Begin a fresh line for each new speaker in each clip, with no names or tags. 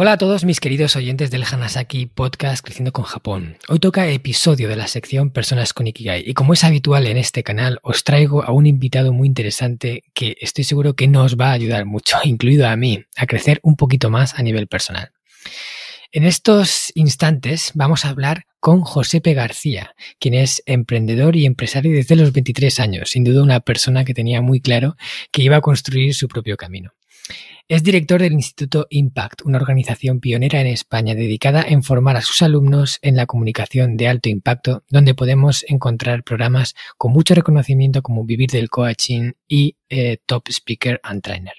Hola a todos mis queridos oyentes del Hanasaki Podcast Creciendo con Japón. Hoy toca episodio de la sección Personas con Ikigai y como es habitual en este canal os traigo a un invitado muy interesante que estoy seguro que nos va a ayudar mucho, incluido a mí, a crecer un poquito más a nivel personal. En estos instantes vamos a hablar con Josepe García, quien es emprendedor y empresario desde los 23 años, sin duda una persona que tenía muy claro que iba a construir su propio camino. Es director del Instituto Impact, una organización pionera en España dedicada en formar a sus alumnos en la comunicación de alto impacto, donde podemos encontrar programas con mucho reconocimiento como Vivir del Coaching y eh, Top Speaker and Trainer.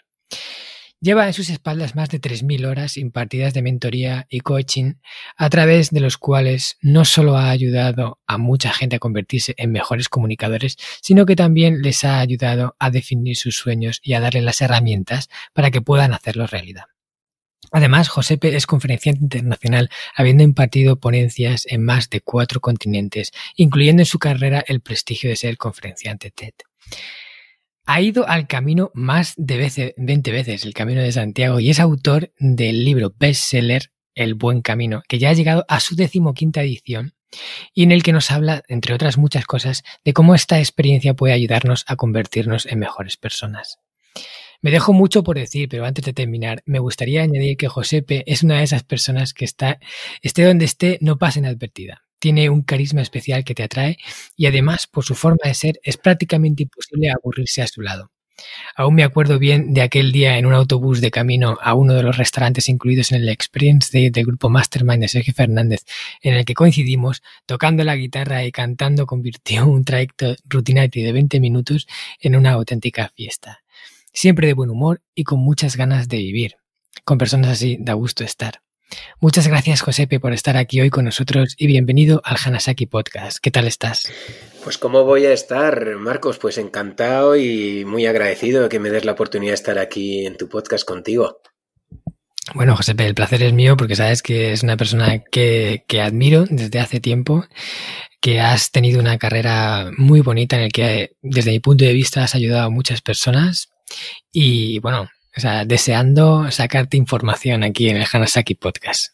Lleva en sus espaldas más de 3.000 horas impartidas de mentoría y coaching, a través de los cuales no solo ha ayudado a mucha gente a convertirse en mejores comunicadores, sino que también les ha ayudado a definir sus sueños y a darle las herramientas para que puedan hacerlo realidad. Además, Josepe es conferenciante internacional, habiendo impartido ponencias en más de cuatro continentes, incluyendo en su carrera el prestigio de ser conferenciante TED ha ido al camino más de 20 veces, el Camino de Santiago, y es autor del libro bestseller El Buen Camino, que ya ha llegado a su decimoquinta edición y en el que nos habla, entre otras muchas cosas, de cómo esta experiencia puede ayudarnos a convertirnos en mejores personas. Me dejo mucho por decir, pero antes de terminar, me gustaría añadir que Josepe es una de esas personas que está, esté donde esté, no pasa inadvertida tiene un carisma especial que te atrae y además por su forma de ser es prácticamente imposible aburrirse a su lado. Aún me acuerdo bien de aquel día en un autobús de camino a uno de los restaurantes incluidos en el Experience Day del grupo Mastermind de Sergio Fernández, en el que coincidimos, tocando la guitarra y cantando convirtió un trayecto rutinario de 20 minutos en una auténtica fiesta. Siempre de buen humor y con muchas ganas de vivir. Con personas así da gusto estar. Muchas gracias, Josepe, por estar aquí hoy con nosotros y bienvenido al Hanasaki Podcast. ¿Qué tal estás?
Pues cómo voy a estar, Marcos, pues encantado y muy agradecido de que me des la oportunidad de estar aquí en tu podcast contigo.
Bueno, Josepe, el placer es mío porque sabes que es una persona que, que admiro desde hace tiempo, que has tenido una carrera muy bonita en el que desde mi punto de vista has ayudado a muchas personas y bueno, o sea, deseando sacarte información aquí en el Hanasaki Podcast.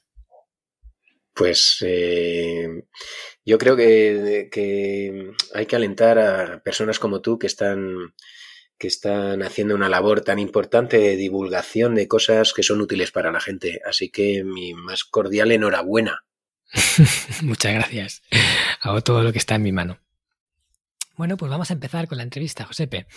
Pues eh, yo creo que, que, hay que alentar a personas como tú que están, que están haciendo una labor tan importante de divulgación de cosas que son útiles para la gente. Así que mi más cordial enhorabuena.
Muchas gracias. Hago todo lo que está en mi mano. Bueno, pues vamos a empezar con la entrevista, Josepe.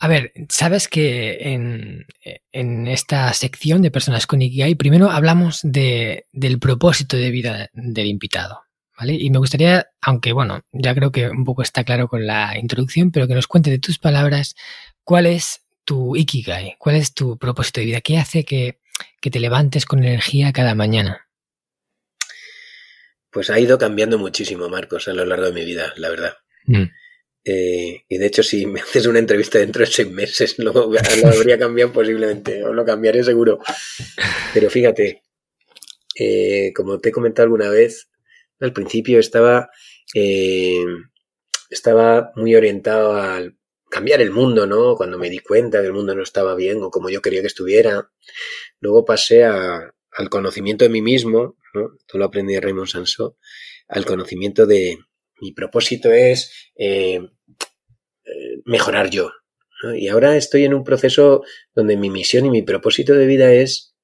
A ver, sabes que en, esta sección de personas con Ikigai, primero hablamos de, del propósito de vida del invitado, ¿vale? Y me gustaría, aunque bueno, ya creo que un poco está claro con la introducción, pero que nos cuente de tus palabras cuál es tu Ikigai, cuál es tu propósito de vida, qué hace que, que te levantes con energía cada mañana.
Pues ha ido cambiando muchísimo, Marcos, a lo largo de mi vida, la verdad. Mm. Eh, y de hecho, si me haces una entrevista dentro de seis meses, lo, habría cambiado posiblemente, o lo cambiaré seguro. Pero fíjate, eh, como te he comentado alguna vez, al principio estaba, eh, estaba muy orientado al cambiar el mundo, ¿no? Cuando me di cuenta que el mundo no estaba bien o como yo quería que estuviera. Luego pasé a, al conocimiento de mí mismo, ¿no? Todo lo aprendí de Raymond Sansó, al conocimiento de, mi propósito es eh, mejorar yo. Y ahora estoy en un proceso donde mi misión y mi propósito de vida es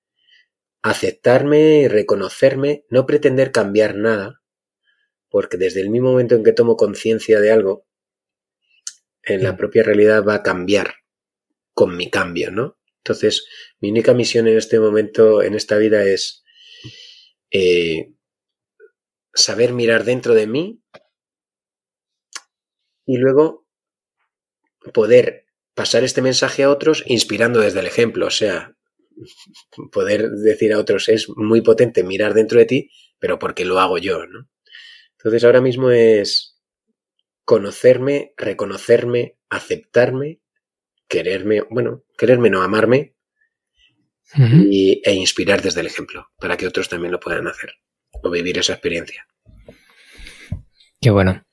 aceptarme y reconocerme, no pretender cambiar nada, porque desde el mismo momento en que tomo conciencia de algo, en la mm. propia realidad va a cambiar con mi cambio, ¿no? Entonces, mi única misión en este momento, en esta vida, es eh, saber mirar dentro de mí y luego poder pasar este mensaje a otros inspirando desde el ejemplo. O sea, poder decir a otros es muy potente mirar dentro de ti, pero porque lo hago yo, ¿no? Entonces ahora mismo es conocerme, reconocerme, aceptarme, quererme, bueno, quererme no amarme y, e inspirar desde el ejemplo para que otros también lo puedan hacer o vivir esa experiencia.
Qué bueno.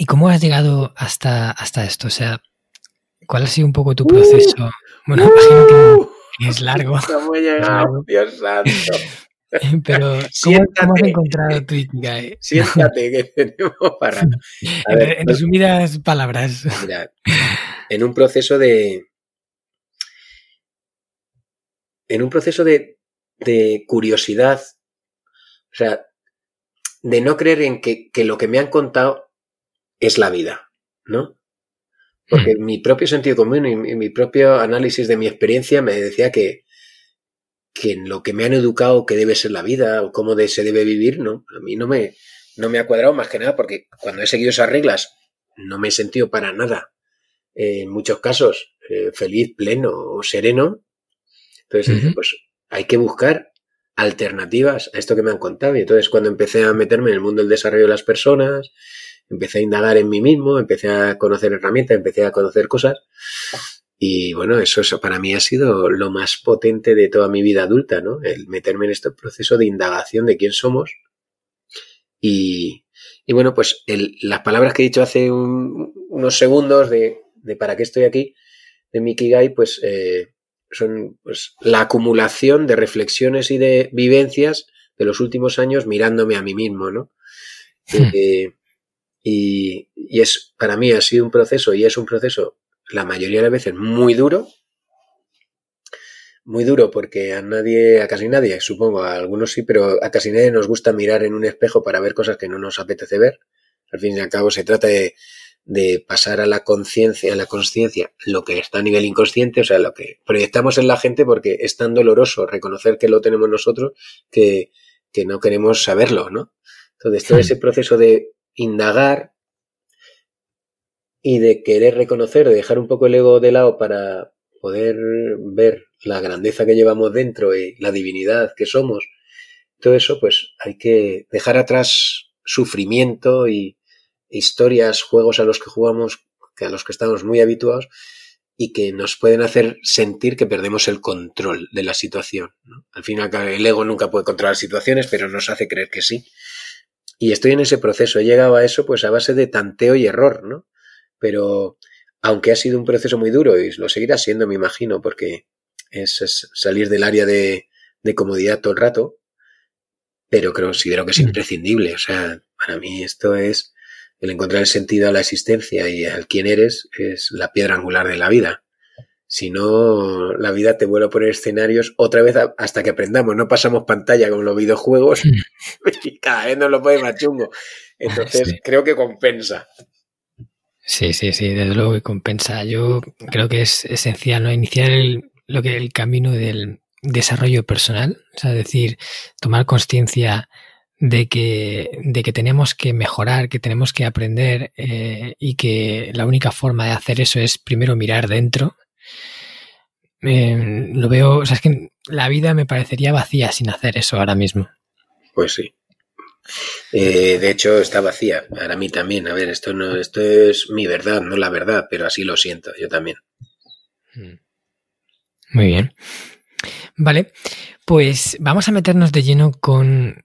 ¿Y cómo has llegado hasta, hasta esto? O sea, ¿cuál ha sido un poco tu proceso? Uh, bueno, uh, imagino que es largo.
¿Cómo he llegado? Dios santo.
Pero, ¿cómo, ¿cómo, has encontrado tu Ikigai?
Siéntate, que tenemos para.
en resumidas palabras.
Mira, en un proceso de. En un proceso de, de curiosidad, o sea, de no creer en que, que, lo que me han contado es la vida, ¿no? Porque hmm. mi propio sentido común y mi propio análisis de mi experiencia me decía que, que en lo que me han educado que debe ser la vida o cómo de, se debe vivir, no, a mí no me, no me ha cuadrado más que nada porque cuando he seguido esas reglas no me he sentido para nada, eh, en muchos casos, eh, feliz, pleno o sereno. Entonces, pues hay que buscar alternativas a esto que me han contado. Y entonces cuando empecé a meterme en el mundo del desarrollo de las personas, empecé a indagar en mí mismo, empecé a conocer herramientas, empecé a conocer cosas, y bueno, eso, para mí ha sido lo más potente de toda mi vida adulta, ¿no? El meterme en este proceso de indagación de quién somos. Y, y bueno, pues el, las palabras que he dicho hace unos segundos de, de, para qué estoy aquí, de Mikigai, pues eh, son pues, la acumulación de reflexiones y de vivencias de los últimos años mirándome a mí mismo, ¿no? Hmm. Eh, y, y es, para mí ha sido un proceso y es un proceso la mayoría de las veces muy duro. Muy duro porque a nadie, a casi nadie, supongo, a algunos sí, pero a casi nadie nos gusta mirar en un espejo para ver cosas que no nos apetece ver. Al fin y al cabo se trata de, de pasar a la conciencia, a la conciencia, lo que está a nivel inconsciente, o sea, lo que proyectamos en la gente porque es tan doloroso reconocer que lo tenemos nosotros que, que no queremos saberlo, ¿no? Entonces, todo hmm. ese proceso de indagar, y de querer reconocer, de dejar un poco el ego de lado para poder ver la grandeza que llevamos dentro y la divinidad que somos, todo eso, pues hay que dejar atrás sufrimiento y historias, juegos a los que jugamos, que a los que estamos muy habituados y que nos pueden hacer sentir que perdemos el control de la situación. Al final, el ego nunca puede controlar situaciones, pero nos hace creer que sí. Y estoy en ese proceso. He llegado a eso pues a base de tanteo y error, ¿no? pero aunque ha sido un proceso muy duro y lo seguirá siendo, me imagino, porque es, salir del área de, comodidad todo el rato, pero creo, considero que es imprescindible. O sea, para mí esto es el encontrar el sentido a la existencia y al quién eres es la piedra angular de la vida. Si no, la vida te vuelve a poner escenarios otra vez hasta que aprendamos. No pasamos pantalla con los videojuegos y cada vez nos lo pone más chungo. Entonces, creo que compensa.
Sí, sí, sí, desde luego que compensa. Yo creo que es esencial ¿no? iniciar el, lo que el camino del desarrollo personal, o sea, decir, tomar conciencia de que, de que tenemos que mejorar, que tenemos que aprender eh, y que la única forma de hacer eso es primero mirar dentro. Eh, lo veo, o sea, es que la vida me parecería vacía sin hacer eso ahora mismo.
Pues sí. Eh, de hecho, está vacía. Para mí también. A ver, esto no, esto es mi verdad, no la verdad, pero así lo siento, yo también.
Mm. Muy bien. Vale, pues vamos a meternos de lleno con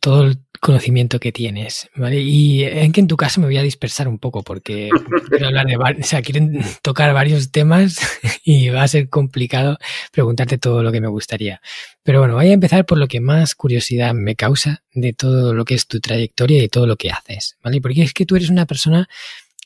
todo el conocimiento que tienes, ¿vale? Y en que en tu caso me voy a dispersar un poco porque quiero hablar de, o sea, quieren tocar varios temas y va a ser complicado preguntarte todo lo que me gustaría. Pero bueno, voy a empezar por lo que más curiosidad me causa de todo lo que es tu trayectoria y todo lo que haces, ¿vale? Porque es que tú eres una persona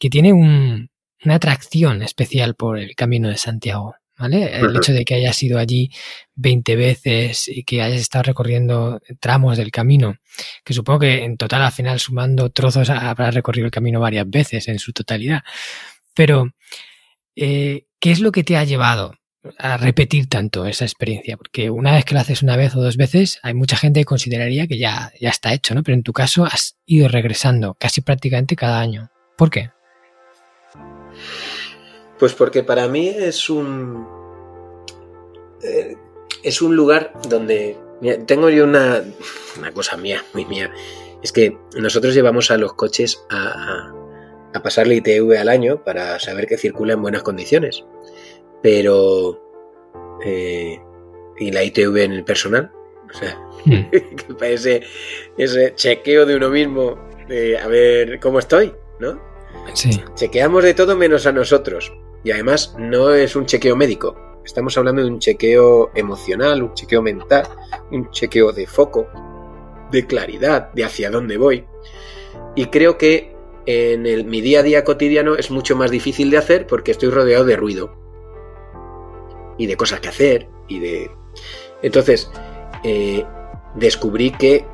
que tiene un, una atracción especial por el camino de Santiago, ¿vale? El hecho de que hayas ido allí 20 veces y que hayas estado recorriendo tramos del camino, que supongo que en total al final sumando trozos habrás recorrido el camino varias veces en su totalidad. Pero, eh, ¿qué es lo que te ha llevado a repetir tanto esa experiencia, porque una vez que lo haces una vez o dos veces, hay mucha gente que consideraría que ya, ya está hecho, ¿no? Pero en tu caso has ido regresando casi prácticamente cada año. ¿Por qué?
Pues porque para mí es un. Eh, es un lugar donde. tengo yo una, una cosa mía, muy mía. Es que nosotros llevamos a los coches a, a pasarle ITV al año para saber que circula en buenas condiciones. Pero. Eh, y la ITV en el personal. O sea, mm. ese, ese chequeo de uno mismo de a ver cómo estoy, ¿no?
Sí.
Chequeamos de todo menos a nosotros. Y además no es un chequeo médico. Estamos hablando de un chequeo emocional, un chequeo mental, un chequeo de foco, de claridad, de hacia dónde voy. Y creo que en el, mi día a día cotidiano es mucho más difícil de hacer porque estoy rodeado de ruido y de cosas que hacer y de... Entonces, eh, descubrí que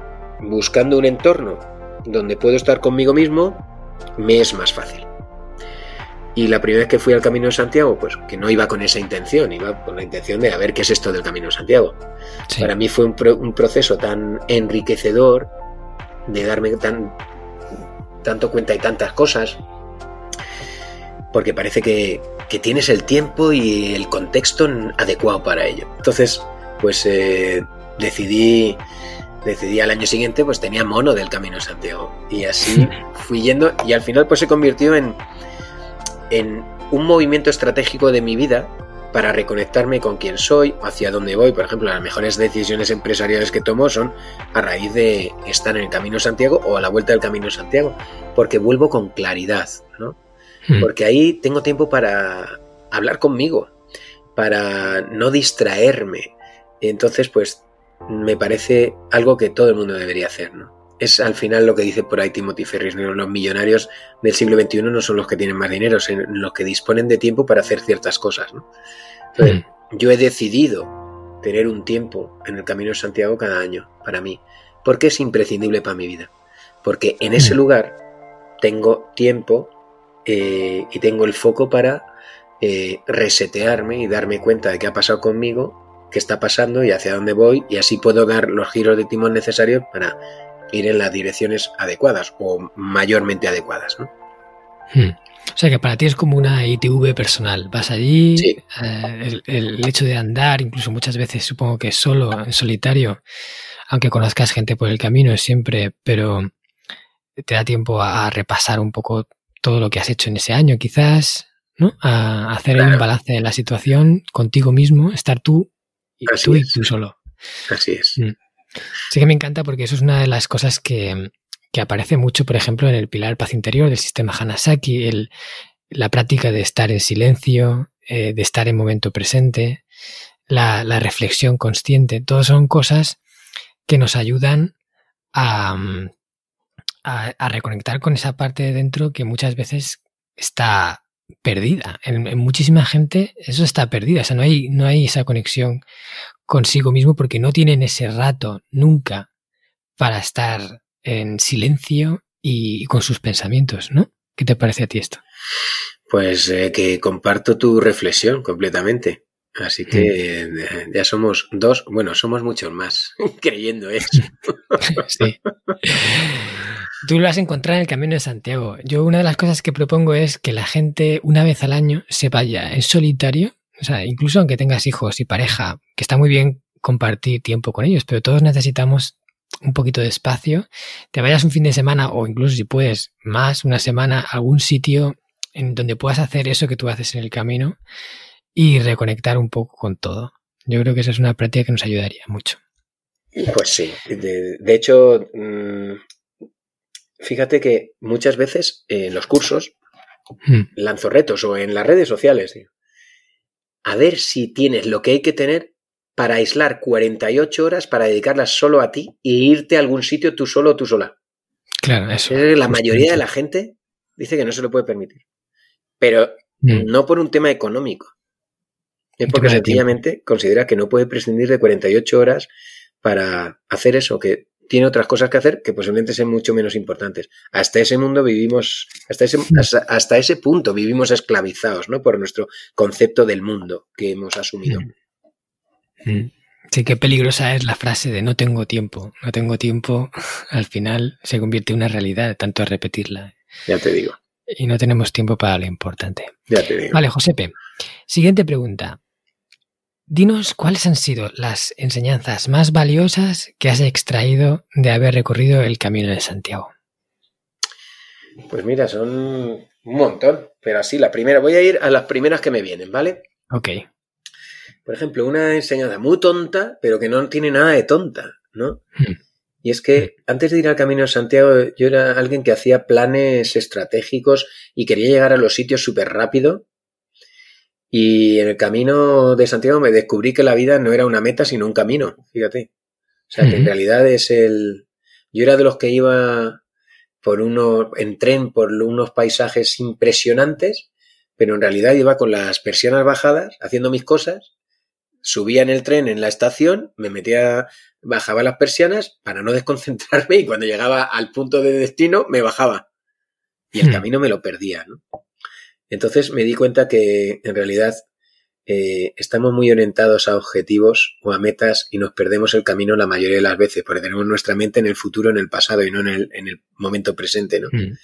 buscando un entorno donde puedo estar conmigo mismo, me es más fácil. Y la primera vez que fui al Camino de Santiago, pues que no iba con esa intención, iba con la intención de a ver qué es esto del Camino de Santiago. Para mí fue un, proceso tan enriquecedor de darme tan, tanto cuenta y tantas cosas, porque parece que, tienes el tiempo y el contexto adecuado para ello. Entonces, pues eh, decidí decidí al año siguiente, pues tenía mono del Camino de Santiago. Y así fui yendo y al final pues se convirtió en, en un movimiento estratégico de mi vida para reconectarme con quién soy, hacia dónde voy. Por ejemplo, las mejores decisiones empresariales que tomo son a raíz de estar en el Camino Santiago o a la vuelta del Camino Santiago, porque vuelvo con claridad, ¿no? Hmm. Porque ahí tengo tiempo para hablar conmigo, para no distraerme. Entonces, pues me parece algo que todo el mundo debería hacer, ¿no? Es al final lo que dice por ahí Timothy Ferris, los millonarios del siglo XXI no son los que tienen más dinero, son los que disponen de tiempo para hacer ciertas cosas, ¿no? Entonces, mm. yo he decidido tener un tiempo en el Camino de Santiago cada año, para mí, porque es imprescindible para mi vida, porque en ese mm. lugar tengo tiempo eh, y tengo el foco para eh, resetearme y darme cuenta de qué ha pasado conmigo qué está pasando y hacia dónde voy y así puedo dar los giros de timón necesarios para ir en las direcciones adecuadas o mayormente adecuadas. ¿no?
Hmm. O sea que para ti es como una ITV personal. Vas allí, eh, el, hecho de andar, incluso muchas veces supongo que solo, en solitario, aunque conozcas gente por el camino es siempre, pero te da tiempo a, repasar un poco todo lo que has hecho en ese año, quizás, ¿no? A hacer un balance de la situación contigo mismo, estar tú y tú y tú solo.
Así es. Mm.
Sí que me encanta porque eso es una de las cosas que, aparece mucho, por ejemplo, en el pilar paz interior del sistema Hanasaki, el, la práctica de estar en silencio, eh, de estar en momento presente, la, reflexión consciente, todas son cosas que nos ayudan a, a, reconectar con esa parte de dentro que muchas veces está perdida. En, muchísima gente eso está perdida. O sea, no hay, no hay esa conexión consigo mismo porque no tienen ese rato nunca para estar en silencio y con sus pensamientos, ¿no? ¿Qué te parece a ti esto?
Pues eh, que comparto tu reflexión completamente. Así que mm. ya somos dos, bueno, somos muchos más creyendo eso. sí.
Tú lo has encontrado en el Camino de Santiago. Yo una de las cosas que propongo es que la gente una vez al año se vaya en solitario, o sea, incluso aunque tengas hijos y pareja, que está muy bien compartir tiempo con ellos, pero todos necesitamos un poquito de espacio, te vayas un fin de semana o incluso si puedes más, una semana, a algún sitio en donde puedas hacer eso que tú haces en el camino y reconectar un poco con todo. Yo creo que esa es una práctica que nos ayudaría mucho.
Pues sí, de, hecho, mm, fíjate que muchas veces en los cursos hmm. lanzo retos o en las redes sociales. A ver si tienes lo que hay que tener para aislar 48 horas para dedicarlas solo a ti e irte a algún sitio tú solo o tú sola.
Claro, eso.
La mayoría de la gente dice que no se lo puede permitir. Pero hmm. no por un tema económico. Es porque sencillamente considera que no puede prescindir de 48 horas para hacer eso, que tiene otras cosas que hacer que posiblemente sean mucho menos importantes. Hasta ese mundo vivimos, hasta ese, hasta, ese punto vivimos esclavizados, ¿no? Por nuestro concepto del mundo que hemos asumido.
Mm. Mm. Sí, qué peligrosa es la frase de no tengo tiempo. No tengo tiempo, al final se convierte en una realidad, tanto repetirla.
Ya te digo.
Y no tenemos tiempo para lo importante.
Ya te digo.
Vale, Josepe. Siguiente pregunta. Dinos cuáles han sido las enseñanzas más valiosas que has extraído de haber recorrido el Camino de Santiago.
Pues mira, son un montón, pero así, la primera, voy a ir a las primeras que me vienen, ¿vale?
Ok.
Por ejemplo, una enseñanza muy tonta, pero que no tiene nada de tonta, ¿no? Hmm. Y es que antes de ir al Camino de Santiago, yo era alguien que hacía planes estratégicos y quería llegar a los sitios súper rápido y en el camino de Santiago me descubrí que la vida no era una meta, sino un camino, fíjate. O sea, que en realidad es el... Yo era de los que iba por uno, en tren por unos paisajes impresionantes, pero en realidad iba con las persianas bajadas, haciendo mis cosas, subía en el tren en la estación, me metía, bajaba las persianas para no desconcentrarme y cuando llegaba al punto de destino me bajaba. Y el camino me lo perdía, ¿no? Entonces me di cuenta que en realidad eh, estamos muy orientados a objetivos o a metas y nos perdemos el camino la mayoría de las veces, porque tenemos nuestra mente en el futuro, en el pasado y no en el, en el momento presente, ¿no? Mm.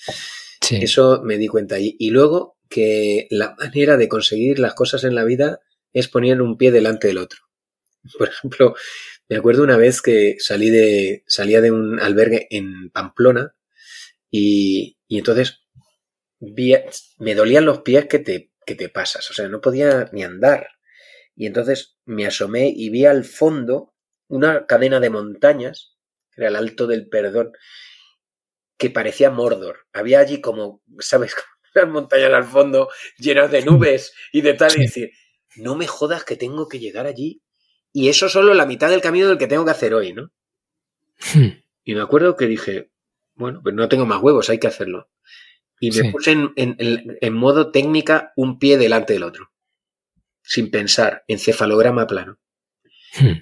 Eso me di cuenta. Y, y luego que la manera de conseguir las cosas en la vida es poner un pie delante del otro. Por ejemplo, me acuerdo una vez que salí de, salía de un albergue en Pamplona y, y entonces me dolían los pies que te, que te pasas, o sea, no podía ni andar. Y entonces me asomé y vi al fondo una cadena de montañas, era el Alto del Perdón, que parecía Mordor. Había allí como, ¿sabes? Unas montañas al fondo llenas de nubes y de tal, y decir, no me jodas que tengo que llegar allí. Y eso solo la mitad del camino del que tengo que hacer hoy, ¿no? Hmm. Y me acuerdo que dije, bueno, pues no tengo más huevos, hay que hacerlo y me puse en, modo técnica un pie delante del otro, sin pensar, encefalograma plano. Hmm.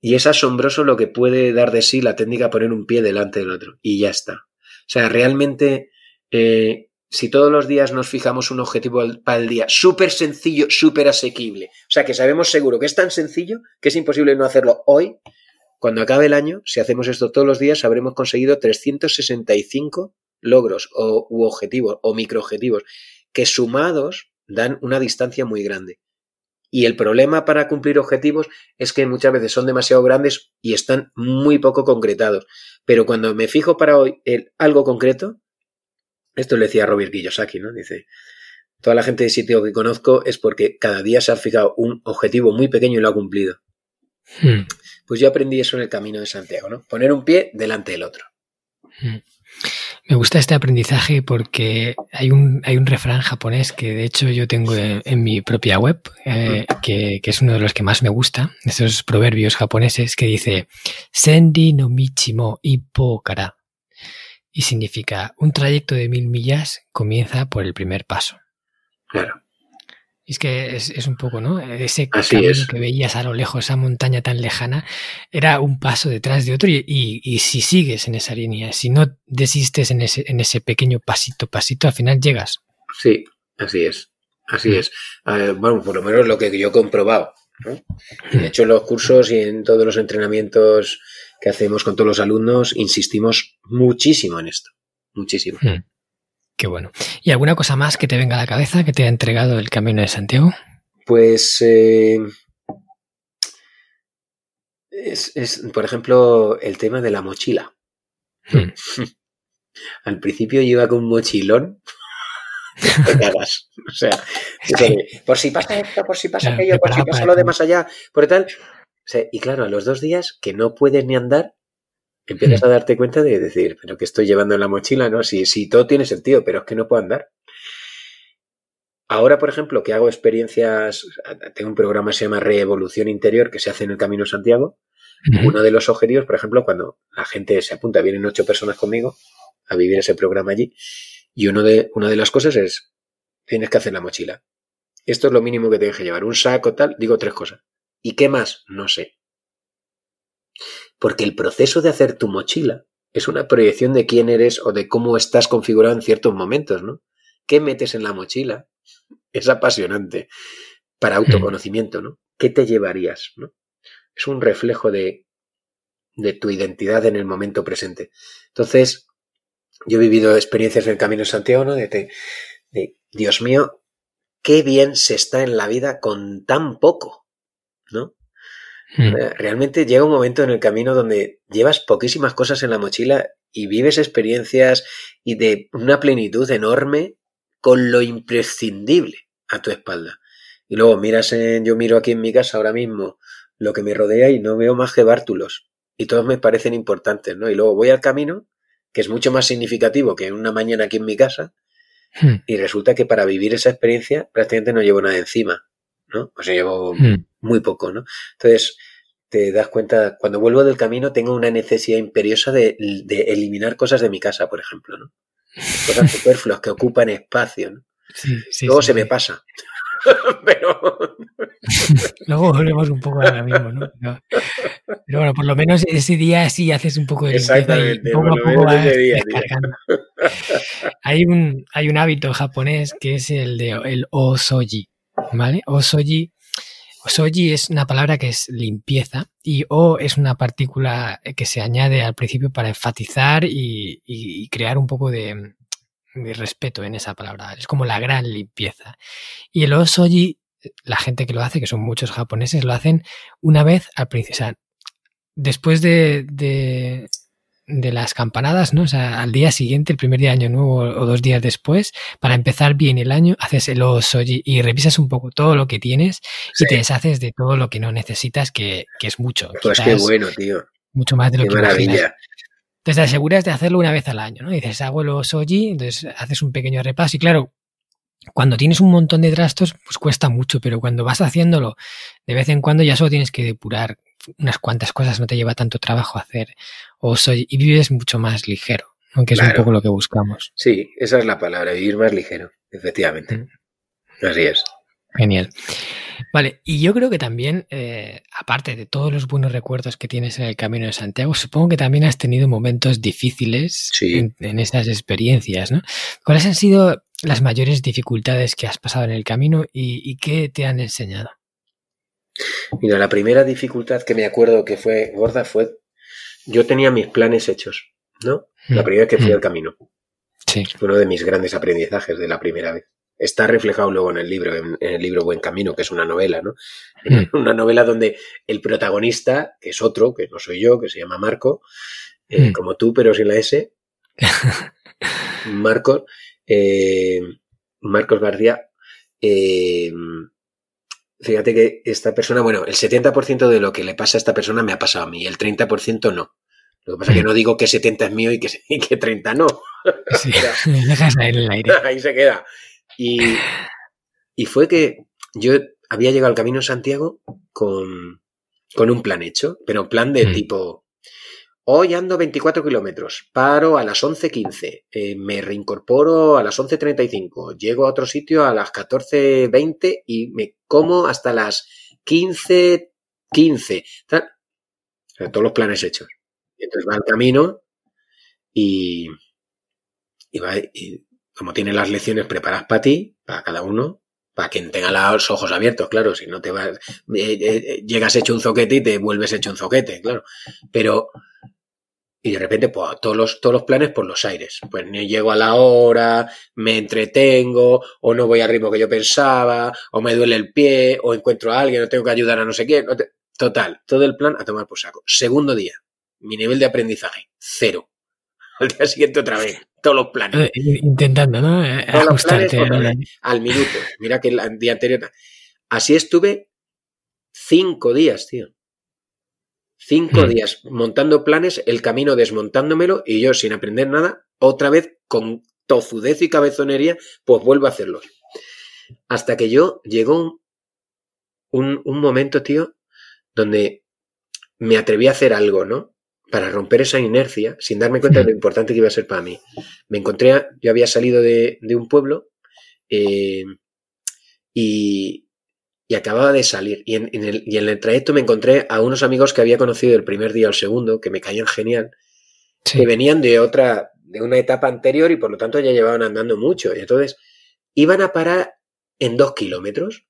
Y es asombroso lo que puede dar de sí la técnica poner un pie delante del otro. Y ya está. O sea, realmente, eh, si todos los días nos fijamos un objetivo para el día súper sencillo, súper asequible, o sea, que sabemos seguro que es tan sencillo que es imposible no hacerlo hoy, cuando acabe el año, si hacemos esto todos los días, habremos conseguido 365 logros o, u objetivos o microobjetivos que sumados dan una distancia muy grande. Y el problema para cumplir objetivos es que muchas veces son demasiado grandes y están muy poco concretados. Pero cuando me fijo para hoy en algo concreto, esto le decía Robert Kiyosaki, ¿no? Dice, toda la gente de sitio que conozco es porque cada día se ha fijado un objetivo muy pequeño y lo ha cumplido. Hmm. Pues yo aprendí eso en el camino de Santiago, ¿no? Poner un pie delante del otro. Hmm.
Me gusta este aprendizaje porque hay un, hay un refrán japonés que de hecho yo tengo en, mi propia web, eh, que, que, es uno de los que más me gusta, esos proverbios japoneses que dice Sendi no Michimo Ippo Kara. Y significa un trayecto de mil millas comienza por el primer paso.
Claro.
Es que es, un poco, ¿no? Ese camino que veías a lo lejos, esa montaña tan lejana, era un paso detrás de otro y, si sigues en esa línea, si no desistes en ese, en ese pequeño pasito, pasito, al final llegas.
Sí, así es, así mm. es. bueno, por lo menos lo que yo he comprobado. ¿no? De hecho, en los cursos y en todos los entrenamientos que hacemos con todos los alumnos, insistimos muchísimo en esto, muchísimo. Mm.
Qué bueno. ¿Y alguna cosa más que te venga a la cabeza que te ha entregado el Camino de Santiago?
Pues eh, es, por ejemplo, el tema de la mochila. Hmm. Al principio iba con un mochilón. te cagas. O sea, por si pasa esto, por si pasa aquello, por si pasa lo de más allá, por tal. y claro, a los dos días que no puedes ni andar, empiezas hmm. a darte cuenta de decir, pero que estoy llevando en la mochila, ¿no? Si, si todo tiene sentido, pero es que no puedo andar. Ahora, por ejemplo, que hago experiencias, tengo un programa que se llama Reevolución Interior que se hace en el Camino Santiago. Uno de los objetivos, por ejemplo, cuando la gente se apunta, vienen ocho personas conmigo a vivir ese programa allí, y uno de, una de las cosas es, tienes que hacer la mochila. Esto es lo mínimo que tienes que llevar, un saco tal, digo tres cosas. ¿Y qué más? No sé. Porque el proceso de hacer tu mochila es una proyección de quién eres o de cómo estás configurado en ciertos momentos, ¿no? ¿Qué metes en la mochila? Es apasionante para hmm. autoconocimiento, ¿no? ¿Qué te llevarías? ¿no? Es un reflejo de, de tu identidad en el momento presente. Entonces, yo he vivido experiencias en el Camino de Santiago, ¿no? De, de, Dios mío, qué bien se está en la vida con tan poco, ¿no? Hmm. Eh, realmente llega un momento en el camino donde llevas poquísimas cosas en la mochila y vives experiencias y de una plenitud enorme con lo imprescindible a tu espalda. Y luego miras en, yo miro aquí en mi casa ahora mismo lo que me rodea y no veo más que bártulos. Y todos me parecen importantes, ¿no? Y luego voy al camino, que es mucho más significativo que una mañana aquí en mi casa, hmm. y resulta que para vivir esa experiencia prácticamente no llevo nada encima, ¿no? O sea, llevo hmm. Muy poco, ¿no? Entonces, te das cuenta, cuando vuelvo del camino tengo una necesidad imperiosa de, eliminar cosas de mi casa, por ejemplo, ¿no? Cosas superfluas que ocupan espacio, ¿no? Luego se me pasa. pero.
Luego volvemos un poco ahora mismo, ¿no? Pero, bueno, por lo menos ese día sí haces un poco de limpieza y poco a poco vas descargando. Hay un, hay un hábito japonés que es el de el osoji, ¿vale? Osoji. Osoji es una palabra que es limpieza y O es una partícula que se añade al principio para enfatizar y crear un poco de, respeto en esa palabra. Es como la gran limpieza. Y el osoji, la gente que lo hace, que son muchos japoneses, lo hacen una vez al principio. O sea, después de, de, de, las campanadas, ¿no? O sea, al día siguiente, el primer día de año nuevo o dos días después, para empezar bien el año, haces el osoji y revisas un poco todo lo que tienes y te deshaces de todo lo que no necesitas, que, que es mucho.
Pues qué bueno, tío.
Mucho más de lo
qué
que
maravilla.
Entonces te aseguras de hacerlo una vez al año, ¿no? Dices, hago los soji, entonces haces un pequeño repaso y claro, cuando tienes un montón de trastos, pues cuesta mucho, pero cuando vas haciéndolo de vez en cuando ya solo tienes que depurar unas cuantas cosas, no te lleva tanto trabajo hacer o soy y vives mucho más ligero, aunque es un poco lo que buscamos.
Sí, esa es la palabra, vivir más ligero, efectivamente. Mm. Así es.
Genial. Vale, y yo creo que también, eh, aparte de todos los buenos recuerdos que tienes en el Camino de Santiago, supongo que también has tenido momentos difíciles en, esas experiencias, ¿no? ¿Cuáles han sido las mayores dificultades que has pasado en el camino y, qué te han enseñado?
Mira, la primera dificultad que me acuerdo que fue gorda fue, yo tenía mis planes hechos, ¿no? La mm, primera vez que fui mm. al camino. Sí. Fue uno de mis grandes aprendizajes de la primera vez está reflejado luego en el libro, en, el libro Buen Camino, que es una novela, ¿no? Hmm. Una novela donde el protagonista, que es otro, que no soy yo, que se llama Marco, eh, como tú, pero sin la S, Marcos, eh, Marcos García, eh, fíjate que esta persona, bueno, el 70% de lo que le pasa a esta persona me ha pasado a mí, el 30% no. Lo que pasa es que no digo que 70 es mío y que, y que 30 no.
Sí, dejas ahí en el aire.
Ahí se queda. Y, fue que yo había llegado al Camino Santiago con, un plan hecho, pero plan de mm. tipo, hoy ando 24 kilómetros, paro a las 11.15, eh, me reincorporo a las 11.35, llego a otro sitio a las 14.20 y me como hasta las 15.15. 15, todos los planes hechos. entonces va al camino y, y, va, y como tiene las lecciones preparadas para ti, para cada uno, para quien tenga los ojos abiertos, claro, si no te vas, eh, eh, llegas hecho un zoquete y te vuelves hecho un zoquete, claro. Pero, y de repente, pues todos los, todos los planes por los aires. Pues no llego a la hora, me entretengo, o no voy al ritmo que yo pensaba, o me duele el pie, o encuentro a alguien, o tengo que ayudar a no sé quién. Total, todo el plan a tomar por saco. Segundo día, mi nivel de aprendizaje, cero. Al día siguiente otra vez todos los planes.
Eh, intentando, ¿no?
Eh, ajustarte al minuto. Mira que el día anterior. Así estuve cinco días, tío. Cinco hmm. días montando planes, el camino desmontándomelo y yo sin aprender nada, otra vez con tozudez y cabezonería, pues vuelvo a hacerlo. Hasta que yo llegó un, un momento, tío, donde me atreví a hacer algo, ¿no? para romper esa inercia, sin darme cuenta de lo importante que iba a ser para mí. Me encontré, yo había salido de, un pueblo eh, y, y acababa de salir. Y en, el, y en, el, trayecto me encontré a unos amigos que había conocido el primer día o el segundo, que me caían genial, que venían de otra, de una etapa anterior y por lo tanto ya llevaban andando mucho. Y entonces iban a parar en dos kilómetros.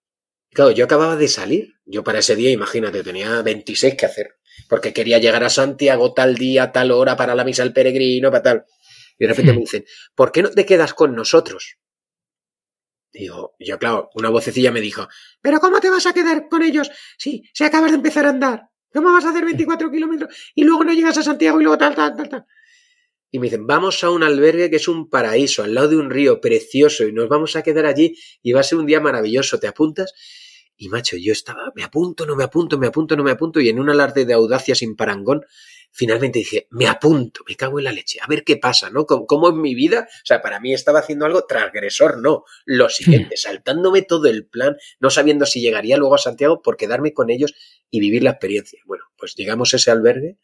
Claro, yo acababa de salir. Yo para ese día, imagínate, tenía 26 que hacer. Porque quería llegar a Santiago tal día, tal hora, para la misa del peregrino, para tal. Y de repente hmm. me dicen, ¿por qué no te quedas con nosotros? Digo, yo claro, una vocecilla me dijo, ¿pero cómo te vas a quedar con ellos? Sí, si acabas de empezar a andar. ¿Cómo vas a hacer 24 kilómetros y luego no llegas a Santiago y luego tal, tal, tal, tal? Y me dicen, vamos a un albergue que es un paraíso, al lado de un río precioso y nos vamos a quedar allí y va a ser un día maravilloso. ¿Te apuntas? Y macho, yo estaba, me apunto, no me apunto, me apunto, no me apunto y en un alarde de audacia sin parangón finalmente dije, me apunto, me cago en la leche, a ver qué pasa, ¿no? ¿Cómo, es mi vida? O sea, para mí estaba haciendo algo transgresor, no. Lo siguiente, saltándome todo el plan, no sabiendo si llegaría luego a Santiago por quedarme con ellos y vivir la experiencia. Bueno, pues llegamos a ese albergue,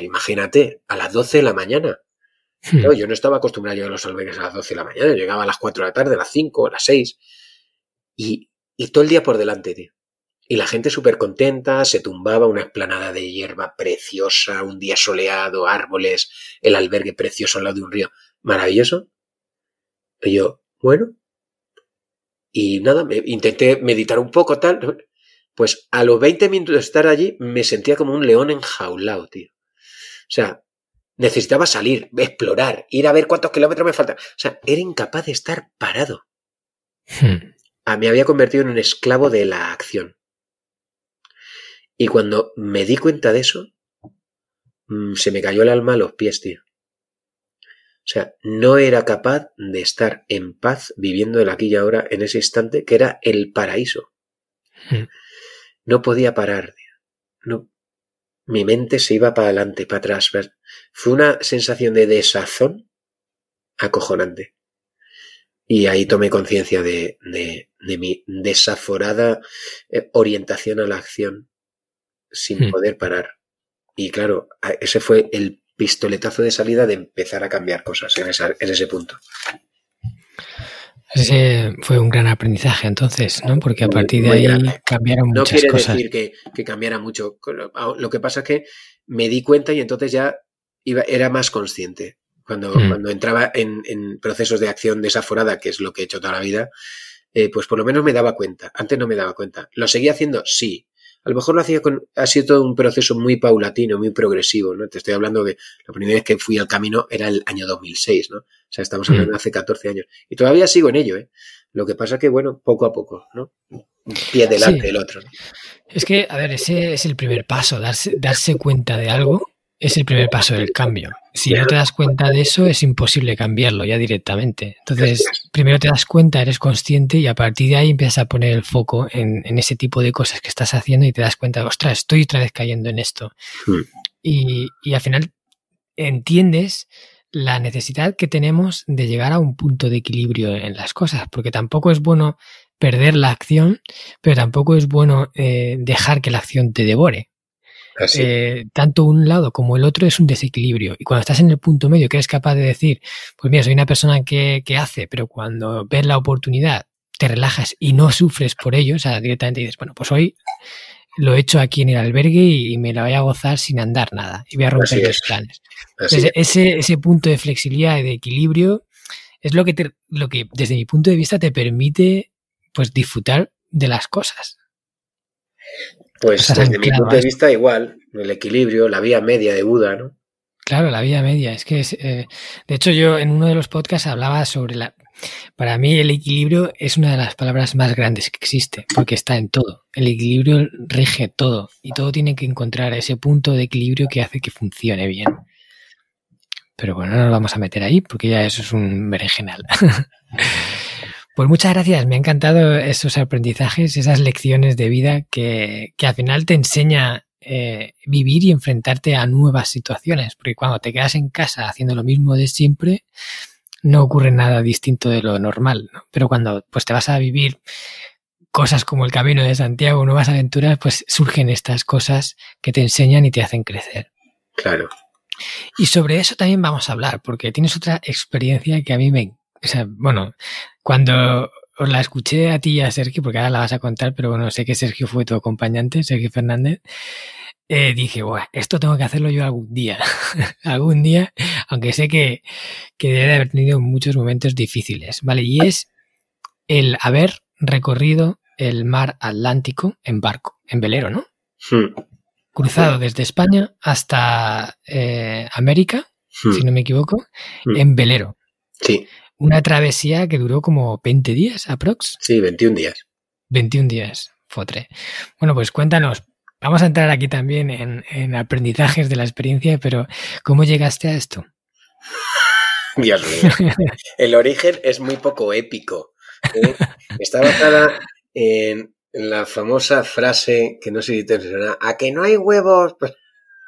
imagínate, a las 12 de la mañana. Hmm. yo no estaba acostumbrado a llegar a los albergues a las 12 de la mañana, llegaba a las 4 de la tarde, a las 5, a las 6. Y, y todo el día por delante, tío. Y la gente súper contenta, se tumbaba una esplanada de hierba preciosa, un día soleado, árboles, el albergue precioso al lado de un río. Maravilloso. Y yo, bueno. Y nada, me, intenté meditar un poco, tal. Pues a los 20 minutos de estar allí me sentía como un león enjaulado, tío. O sea, necesitaba salir, explorar, ir a ver cuántos kilómetros me faltan. O sea, era incapaz de estar parado. Hmm. Ah, me había convertido en un esclavo de la acción. Y cuando me di cuenta de eso, mm, se me cayó el alma a los pies, tío. O sea, no era capaz de estar en paz viviendo el aquí y ahora en ese instante que era el paraíso. Hmm. No podía parar. No. Mi mente se iba para adelante, para atrás. Fue una sensación de desazón acojonante. Y ahí tomé conciencia de, de, de, mi desaforada eh, orientación a la acción sin hmm. poder parar. Y claro, ese fue el pistoletazo de salida de empezar a cambiar cosas en, en ese punto.
Ese fue un gran aprendizaje entonces, ¿no? Porque a partir de ahí cambiaron muchas cosas.
No quiere decir que, que, cambiara mucho. Lo que pasa es que me di cuenta y entonces ya iba, era más consciente. Cuando, hmm. cuando entraba en, en, procesos de acción desaforada, que es lo que he hecho toda la vida, eh, pues por lo menos me daba cuenta. Antes no me daba cuenta. ¿Lo seguía haciendo? Sí. A lo mejor lo hacía con, ha sido todo un proceso muy paulatino, muy progresivo, ¿no? Te estoy hablando de la primera vez que fui al camino era el año 2006, ¿no? O sea, estamos hablando mm. de hace 14 años. Y todavía sigo en ello, ¿eh? Lo que pasa que, bueno, poco a poco, ¿no? Un pie delante del otro.
Es que, a ver, ese es el primer paso, darse, darse cuenta de algo es el primer paso del cambio. Si no te das cuenta de eso, es imposible cambiarlo ya directamente. Entonces, primero te das cuenta, eres consciente y a partir de ahí empiezas a poner el foco en, ese tipo de cosas que estás haciendo y te das cuenta, ostras, estoy otra vez cayendo en esto. Hmm. Y, y al final entiendes la necesidad que tenemos de llegar a un punto de equilibrio en las cosas, porque tampoco es bueno perder la acción, pero tampoco es bueno eh, dejar que la acción te devore. Eh, tanto un lado como el otro es un desequilibrio. Y cuando estás en el punto medio, que eres capaz de decir, pues mira, soy una persona que, hace, pero cuando ves la oportunidad, te relajas y no sufres por ello, o sea, directamente dices, bueno, pues hoy lo he hecho aquí en el albergue y me la voy a gozar sin andar nada y voy a romper los planes. ese, ese punto de flexibilidad y de equilibrio es lo que, te, lo que desde mi punto de vista te permite pues disfrutar de las cosas.
Pues desde mi punto de vista, igual, el equilibrio, la vía media de Buda, ¿no?
Claro, la vía media. Es que, eh, de hecho, yo en uno de los podcasts hablaba sobre la. Para mí, el equilibrio es una de las palabras más grandes que existe, porque está en todo. El equilibrio rige todo y todo tiene que encontrar ese punto de equilibrio que hace que funcione bien. Pero bueno, no nos vamos a meter ahí porque ya eso es un berenjenal. Pues muchas gracias, me han encantado esos aprendizajes, esas lecciones de vida que, al final te enseña eh, vivir y enfrentarte a nuevas situaciones, porque cuando te quedas en casa haciendo lo mismo de siempre, no ocurre nada distinto de lo normal, ¿no? Pero cuando pues te vas a vivir cosas como el camino de Santiago, nuevas aventuras, pues surgen estas cosas que te enseñan y te hacen crecer.
Claro.
Y sobre eso también vamos a hablar, porque tienes otra experiencia que a mí me, o sea, bueno, cuando os la escuché a ti y a Sergio, porque ahora la vas a contar, pero bueno, sé que Sergio fue tu acompañante, Sergio Fernández. Eh, dije, bueno, esto tengo que hacerlo yo algún día, algún día, aunque sé que, que debe haber tenido muchos momentos difíciles, ¿vale? Y es el haber recorrido el mar Atlántico en barco, en velero, ¿no? Hmm. Cruzado desde España hasta eh, América, hmm. si no me equivoco, hmm. en velero.
Sí.
Una travesía que duró como 20 días, aprox.
Sí, 21 días.
21 días, fotre. Bueno, pues cuéntanos, vamos a entrar aquí también en, aprendizajes de la experiencia, pero ¿cómo llegaste a esto?
Dios mío. El origen es muy poco épico. ¿eh? Está basada en la famosa frase que no sé si te suena, a que no hay huevos.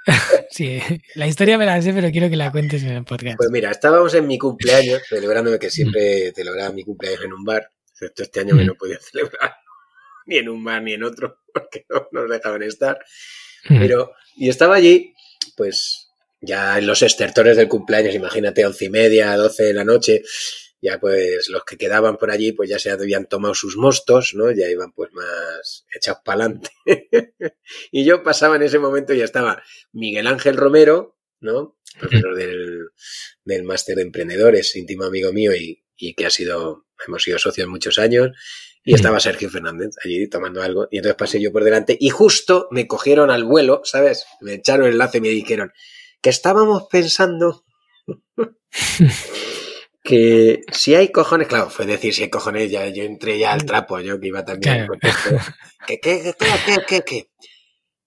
Sí, la historia me la sé, pero quiero que la cuentes en el podcast.
Pues mira, estábamos en mi cumpleaños, celebrándome que siempre celebraba mi cumpleaños en un bar, excepto este año que no podía celebrar ni en un bar ni en otro, porque no nos dejaban estar. Pero, y estaba allí, pues ya en los estertores del cumpleaños, imagínate, once y media, doce de la noche, ya pues los que quedaban por allí pues ya se habían tomado sus mostos, ¿no? Ya iban pues más echados para adelante. y yo pasaba en ese momento y ya estaba Miguel Ángel Romero, ¿no? Profesor del, del máster de emprendedores, íntimo amigo mío y, y, que ha sido, hemos sido socios muchos años. Y estaba Sergio Fernández allí tomando algo. Y entonces pasé yo por delante y justo me cogieron al vuelo, ¿sabes? Me echaron el enlace y me dijeron que estábamos pensando que si hay cojones, claro, fue decir si hay cojones, ya yo entré ya al trapo, yo que iba también. Que, que, que, que, que,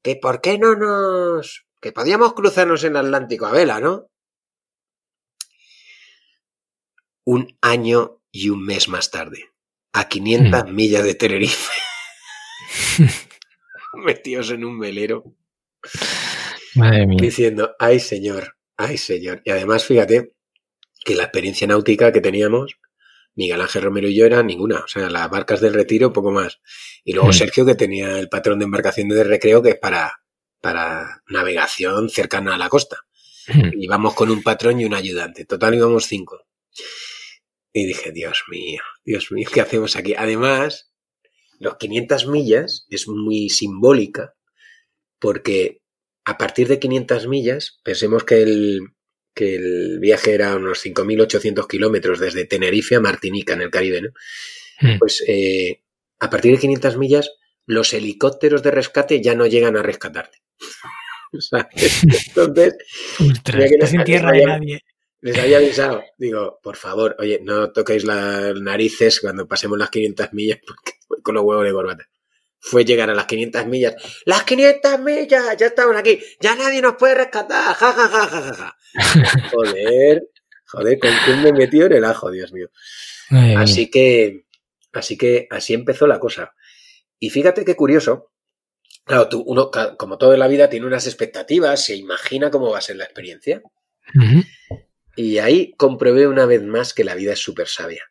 que, por qué no nos. que podíamos cruzarnos en Atlántico a vela, ¿no? Un año y un mes más tarde, a 500 hmm. millas de Tenerife, metidos en un velero,
Madre mía.
diciendo, ay señor, ay señor. Y además, fíjate, que la experiencia náutica que teníamos, Miguel Ángel Romero y yo era ninguna. O sea, las barcas del retiro, poco más. Y luego mm. Sergio, que tenía el patrón de embarcación de recreo, que es para, para navegación cercana a la costa. Mm. Íbamos con un patrón y un ayudante. Total íbamos cinco. Y dije, Dios mío, Dios mío, ¿qué hacemos aquí? Además, los 500 millas es muy simbólica porque a partir de 500 millas, pensemos que el, que el viaje era unos 5.800 kilómetros desde Tenerife a Martinica, en el Caribe, ¿no? Hmm. Pues eh, a partir de 500 millas, los helicópteros de rescate ya no llegan a rescatarte. entonces,
sin tierra de nadie.
Les había avisado, digo, por favor, oye, no toquéis las narices cuando pasemos las 500 millas porque voy con los huevos de corbata fue llegar a las 500 millas. ¡Las 500 millas! Ya estamos aquí. Ya nadie nos puede rescatar. Ja, ja, ja, ja, ja. Joder. Joder, ¿con quién me metió en el ajo, Dios mío? así que, así que así empezó la cosa. Y fíjate qué curioso. Claro, tú, uno, como todo en la vida, tiene unas expectativas, se imagina cómo va a ser la experiencia. Y ahí comprobé una vez más que la vida es súper sabia.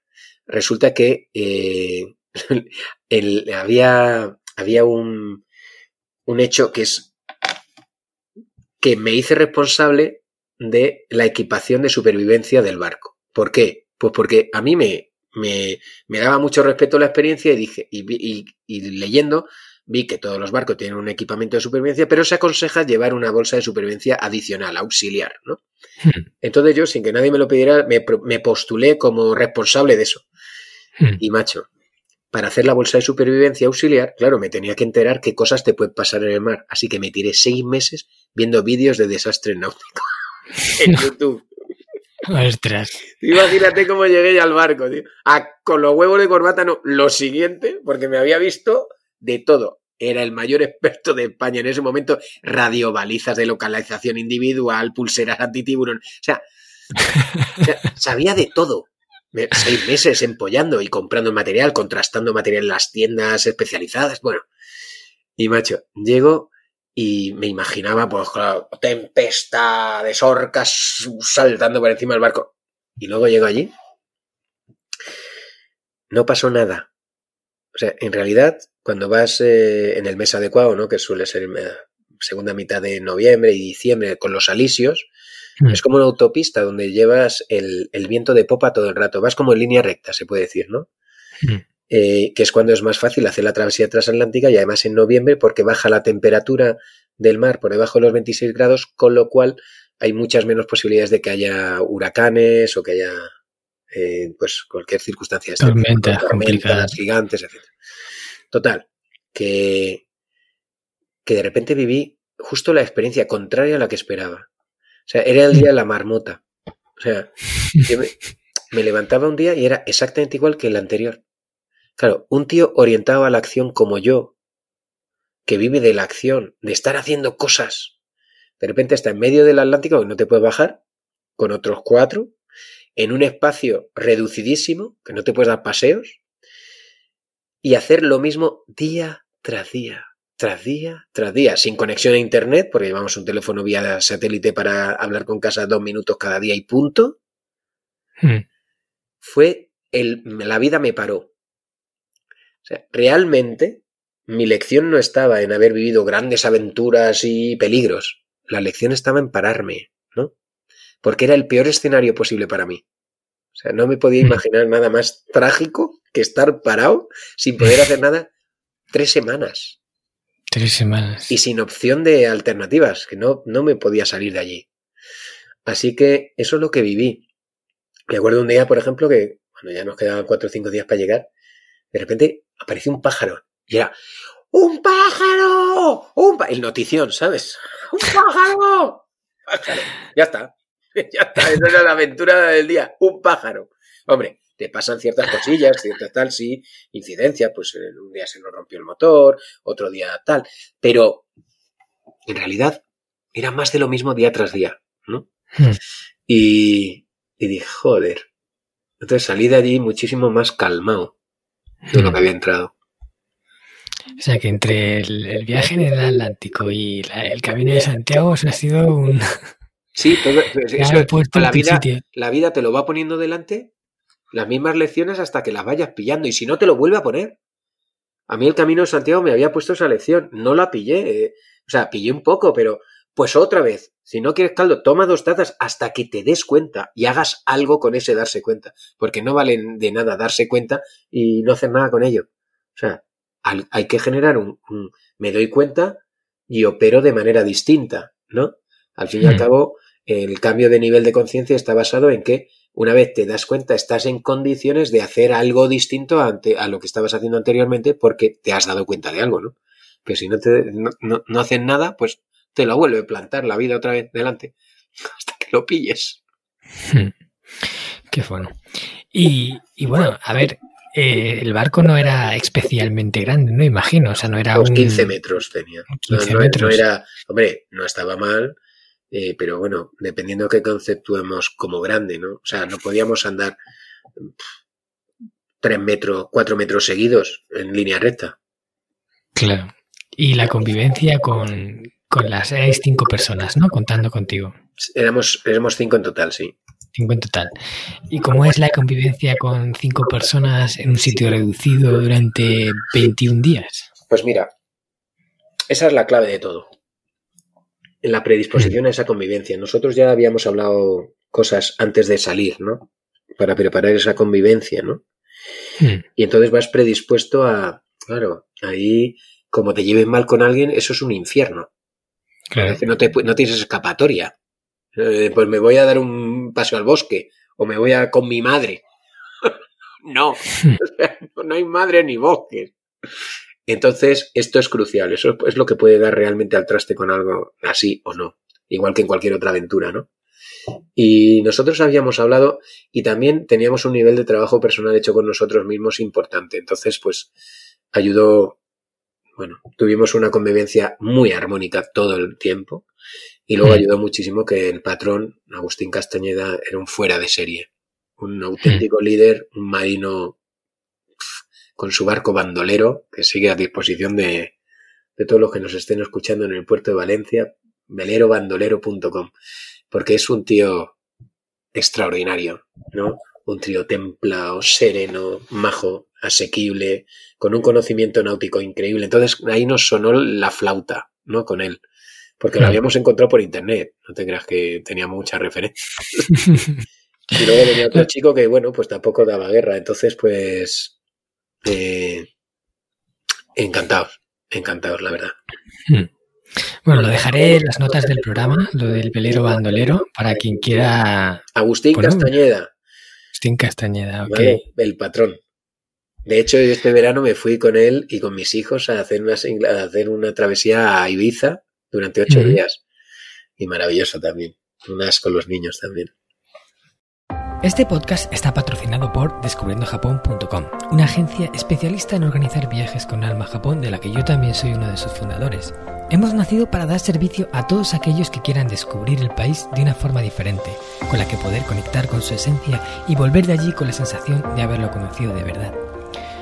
Resulta que eh, el, había había un, un hecho que es que me hice responsable de la equipación de supervivencia del barco. ¿Por qué? Pues porque a mí me, me, me daba mucho respeto la experiencia y dije, y, y, leyendo, vi que todos los barcos tienen un equipamiento de supervivencia, pero se aconseja llevar una bolsa de supervivencia adicional, auxiliar, ¿no? Hmm. Entonces yo, sin que nadie me lo pidiera, me, me postulé como responsable de eso. Hmm. Y macho, para hacer la bolsa de supervivencia auxiliar, claro, me tenía que enterar qué cosas te pueden pasar en el mar. Así que me tiré seis meses viendo vídeos de desastres náuticos en YouTube.
Ostras.
Imagínate cómo llegué ya al barco, tío. con los huevos de corbata, no. Lo siguiente, porque me había visto de todo. Era el mayor experto de España en ese momento. Radiobalizas de localización individual, pulseras antitiburón. o sea sabía de todo seis meses empollando y comprando material, contrastando material en las tiendas especializadas. Bueno, y macho, llego y me imaginaba, pues claro, tempestad de orcas saltando por encima del barco. Y luego llego allí. No pasó nada. O sea, en realidad, cuando vas eh, en el mes adecuado, ¿no? Que suele ser eh, segunda mitad de noviembre y diciembre con los alisios, Mm. Es como una autopista donde llevas el, viento de popa todo el rato. Vas como en línea recta, se puede decir, ¿no? Mm. Eh, que es cuando es más fácil hacer la travesía transatlántica y además en noviembre porque baja la temperatura del mar por debajo de los 26 grados, con lo cual hay muchas menos posibilidades de que haya huracanes o que haya eh, pues cualquier circunstancia.
Tormentas, tormentas
gigantes, etc. Total, que, que de repente viví justo la experiencia contraria a la que esperaba. O sea, era el día de la marmota. O sea, me, levantaba un día y era exactamente igual que el anterior. Claro, un tío orientado a la acción como yo, que vive de la acción, de estar haciendo cosas, de repente está en medio del Atlántico, que no te puedes bajar, con otros cuatro, en un espacio reducidísimo, que no te puedes dar paseos, y hacer lo mismo día tras día, tras día, tras día, sin conexión a Internet, porque llevamos un teléfono vía satélite para hablar con casa dos minutos cada día y punto. Hmm. Fue el, la vida me paró. Sea, realmente mi lección no estaba en haber vivido grandes aventuras y peligros la lección estaba en pararme, ¿no? Porque era el peor escenario posible para mí. O sea, no me podía imaginar nada más trágico que estar parado sin poder hacer nada tres semanas.
Tres semanas.
Y sin opción de alternativas, que no, no me podía salir de allí. Así que eso es lo que viví. Me acuerdo un día, por ejemplo, que cuando ya nos quedaban cuatro o cinco días para llegar, de repente apareció un pájaro. Y era, ¡Un pájaro! ¡Un El notición, ¿sabes? ¡Un pájaro! ¡Pájaro! Ya está. Ya está. Esa era la aventura del día. Un pájaro. Hombre, te pasan ciertas cosillas, ciertas tal, sí, incidencia, pues un día se nos rompió el motor, otro día tal. Pero en realidad era más de lo mismo día tras día, ¿no? Hmm. Y, y dije, joder. Entonces salí de allí muchísimo más calmado de lo que había entrado.
O sea que entre el, viaje en el Atlántico y el camino de Santiago eso ha sido un...
Sí, todo, la, vida, la vida te lo va poniendo delante, las mismas lecciones hasta que las vayas pillando y si no te lo vuelve a poner. A mí el camino de Santiago me había puesto esa lección, no la pillé, eh, o sea, pillé un poco, pero pues otra vez, si no quieres caldo, toma dos tazas hasta que te des cuenta y hagas algo con ese darse cuenta, porque no vale de nada darse cuenta y no hacer nada con ello. O sea, hay que generar un, me doy cuenta y opero de manera distinta, ¿no? Al fin y al hmm. cabo, el cambio de nivel de conciencia está basado en que una vez te das cuenta, estás en condiciones de hacer algo distinto ante, a lo que estabas haciendo anteriormente porque te has dado cuenta de algo, ¿no? Que si no, te, no, no, hacen nada, pues te lo vuelve a plantar la vida otra vez delante hasta que lo pilles.
Qué bueno. Y, y bueno, a ver, eh, el barco no era especialmente grande, no imagino, o sea, no era
un... 15 metros tenía. 15 metros. era, hombre, no estaba mal, eh, pero bueno, dependiendo de qué conceptuemos como grande, ¿no? O sea, no podíamos andar 3 metros, 4 metros seguidos en línea recta.
Claro. Y la convivencia con, con las seis cinco personas, ¿no? Contando contigo.
Éramos, éramos cinco en total, sí.
Cinco en total. ¿Y cómo es la convivencia con cinco personas en un sitio reducido durante 21 días?
Pues mira, esa es la clave de todo. En la predisposición a esa convivencia. Nosotros ya habíamos hablado cosas antes de salir, ¿no? Para preparar esa convivencia, ¿no? Hmm. Y entonces vas predispuesto a, claro, ahí, como te lleves mal con alguien, eso es un infierno. Claro. No, te, no tienes escapatoria. Eh, pues me voy a dar un paseo al bosque o me voy a con mi madre. no, no hay madre ni bosques. Entonces, esto es crucial, eso es lo que puede dar realmente al traste con algo así o no, igual que en cualquier otra aventura, ¿no? Y nosotros habíamos hablado y también teníamos un nivel de trabajo personal hecho con nosotros mismos importante. Entonces, pues ayudó, bueno, tuvimos una convivencia muy armónica todo el tiempo y luego mm. ayudó muchísimo que el patrón, Agustín Castañeda, era un fuera de serie. Un auténtico mm. líder, un marino con su barco bandolero, que sigue a disposición de, de todos los que nos estén escuchando en el puerto de Valencia, velerobandolero.com, porque es un tío extraordinario, ¿no? Un tío templado, sereno, majo, asequible, con un conocimiento náutico increíble. Entonces ahí nos sonó la flauta, ¿no? Con él porque lo habíamos encontrado por internet. No te creas que tenía mucha referencia. y luego venía otro chico que, bueno, pues tampoco daba guerra. Entonces, pues, eh, encantados, encantados, la verdad.
Hmm. Bueno, lo dejaré en las notas del programa, lo del velero bandolero, para quien quiera.
Agustín Castañeda.
Agustín Castañeda, ok.
el patrón. De hecho, este verano me fui con él y con mis hijos a hacer una, hacer una travesía a Ibiza durante ocho días. Y maravilloso también. Unas con los niños también.
Este podcast está patrocinado por descubriendojapón.com, una agencia especialista en organizar viajes con alma a Japón de la que yo también soy uno de sus fundadores. Hemos nacido para dar servicio a todos aquellos que quieran descubrir el país de una forma diferente, con la que poder conectar con su esencia y volver de allí con la sensación de haberlo conocido de verdad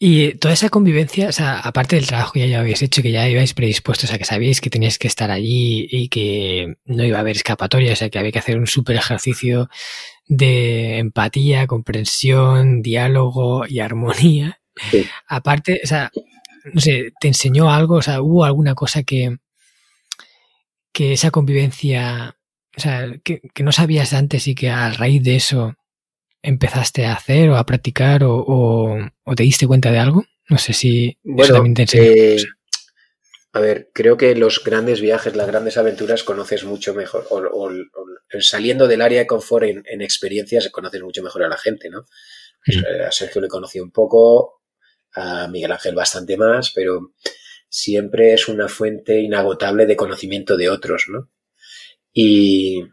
Y toda esa convivencia, o sea, aparte del trabajo que ya habéis hecho, que ya ibais predispuestos a que sabíais que teníais que estar allí y que no iba a haber escapatoria, o sea, que había que hacer un súper ejercicio de empatía, comprensión, diálogo y armonía. Aparte, o sea, no sé, ¿te enseñó algo? O sea, ¿hubo alguna cosa que, que esa convivencia, o sea, que, que no sabías antes y que a raíz de eso empezaste a hacer o a practicar o, te diste cuenta de algo? No sé si
eso también te eh, a ver, creo que los grandes viajes, las grandes aventuras conoces mucho mejor, o, saliendo del área de confort en, experiencias conoces mucho mejor a la gente, ¿no? Pues, eh, a Sergio le conocí un poco, a Miguel Ángel bastante más, pero siempre es una fuente inagotable de conocimiento de otros, ¿no? Y,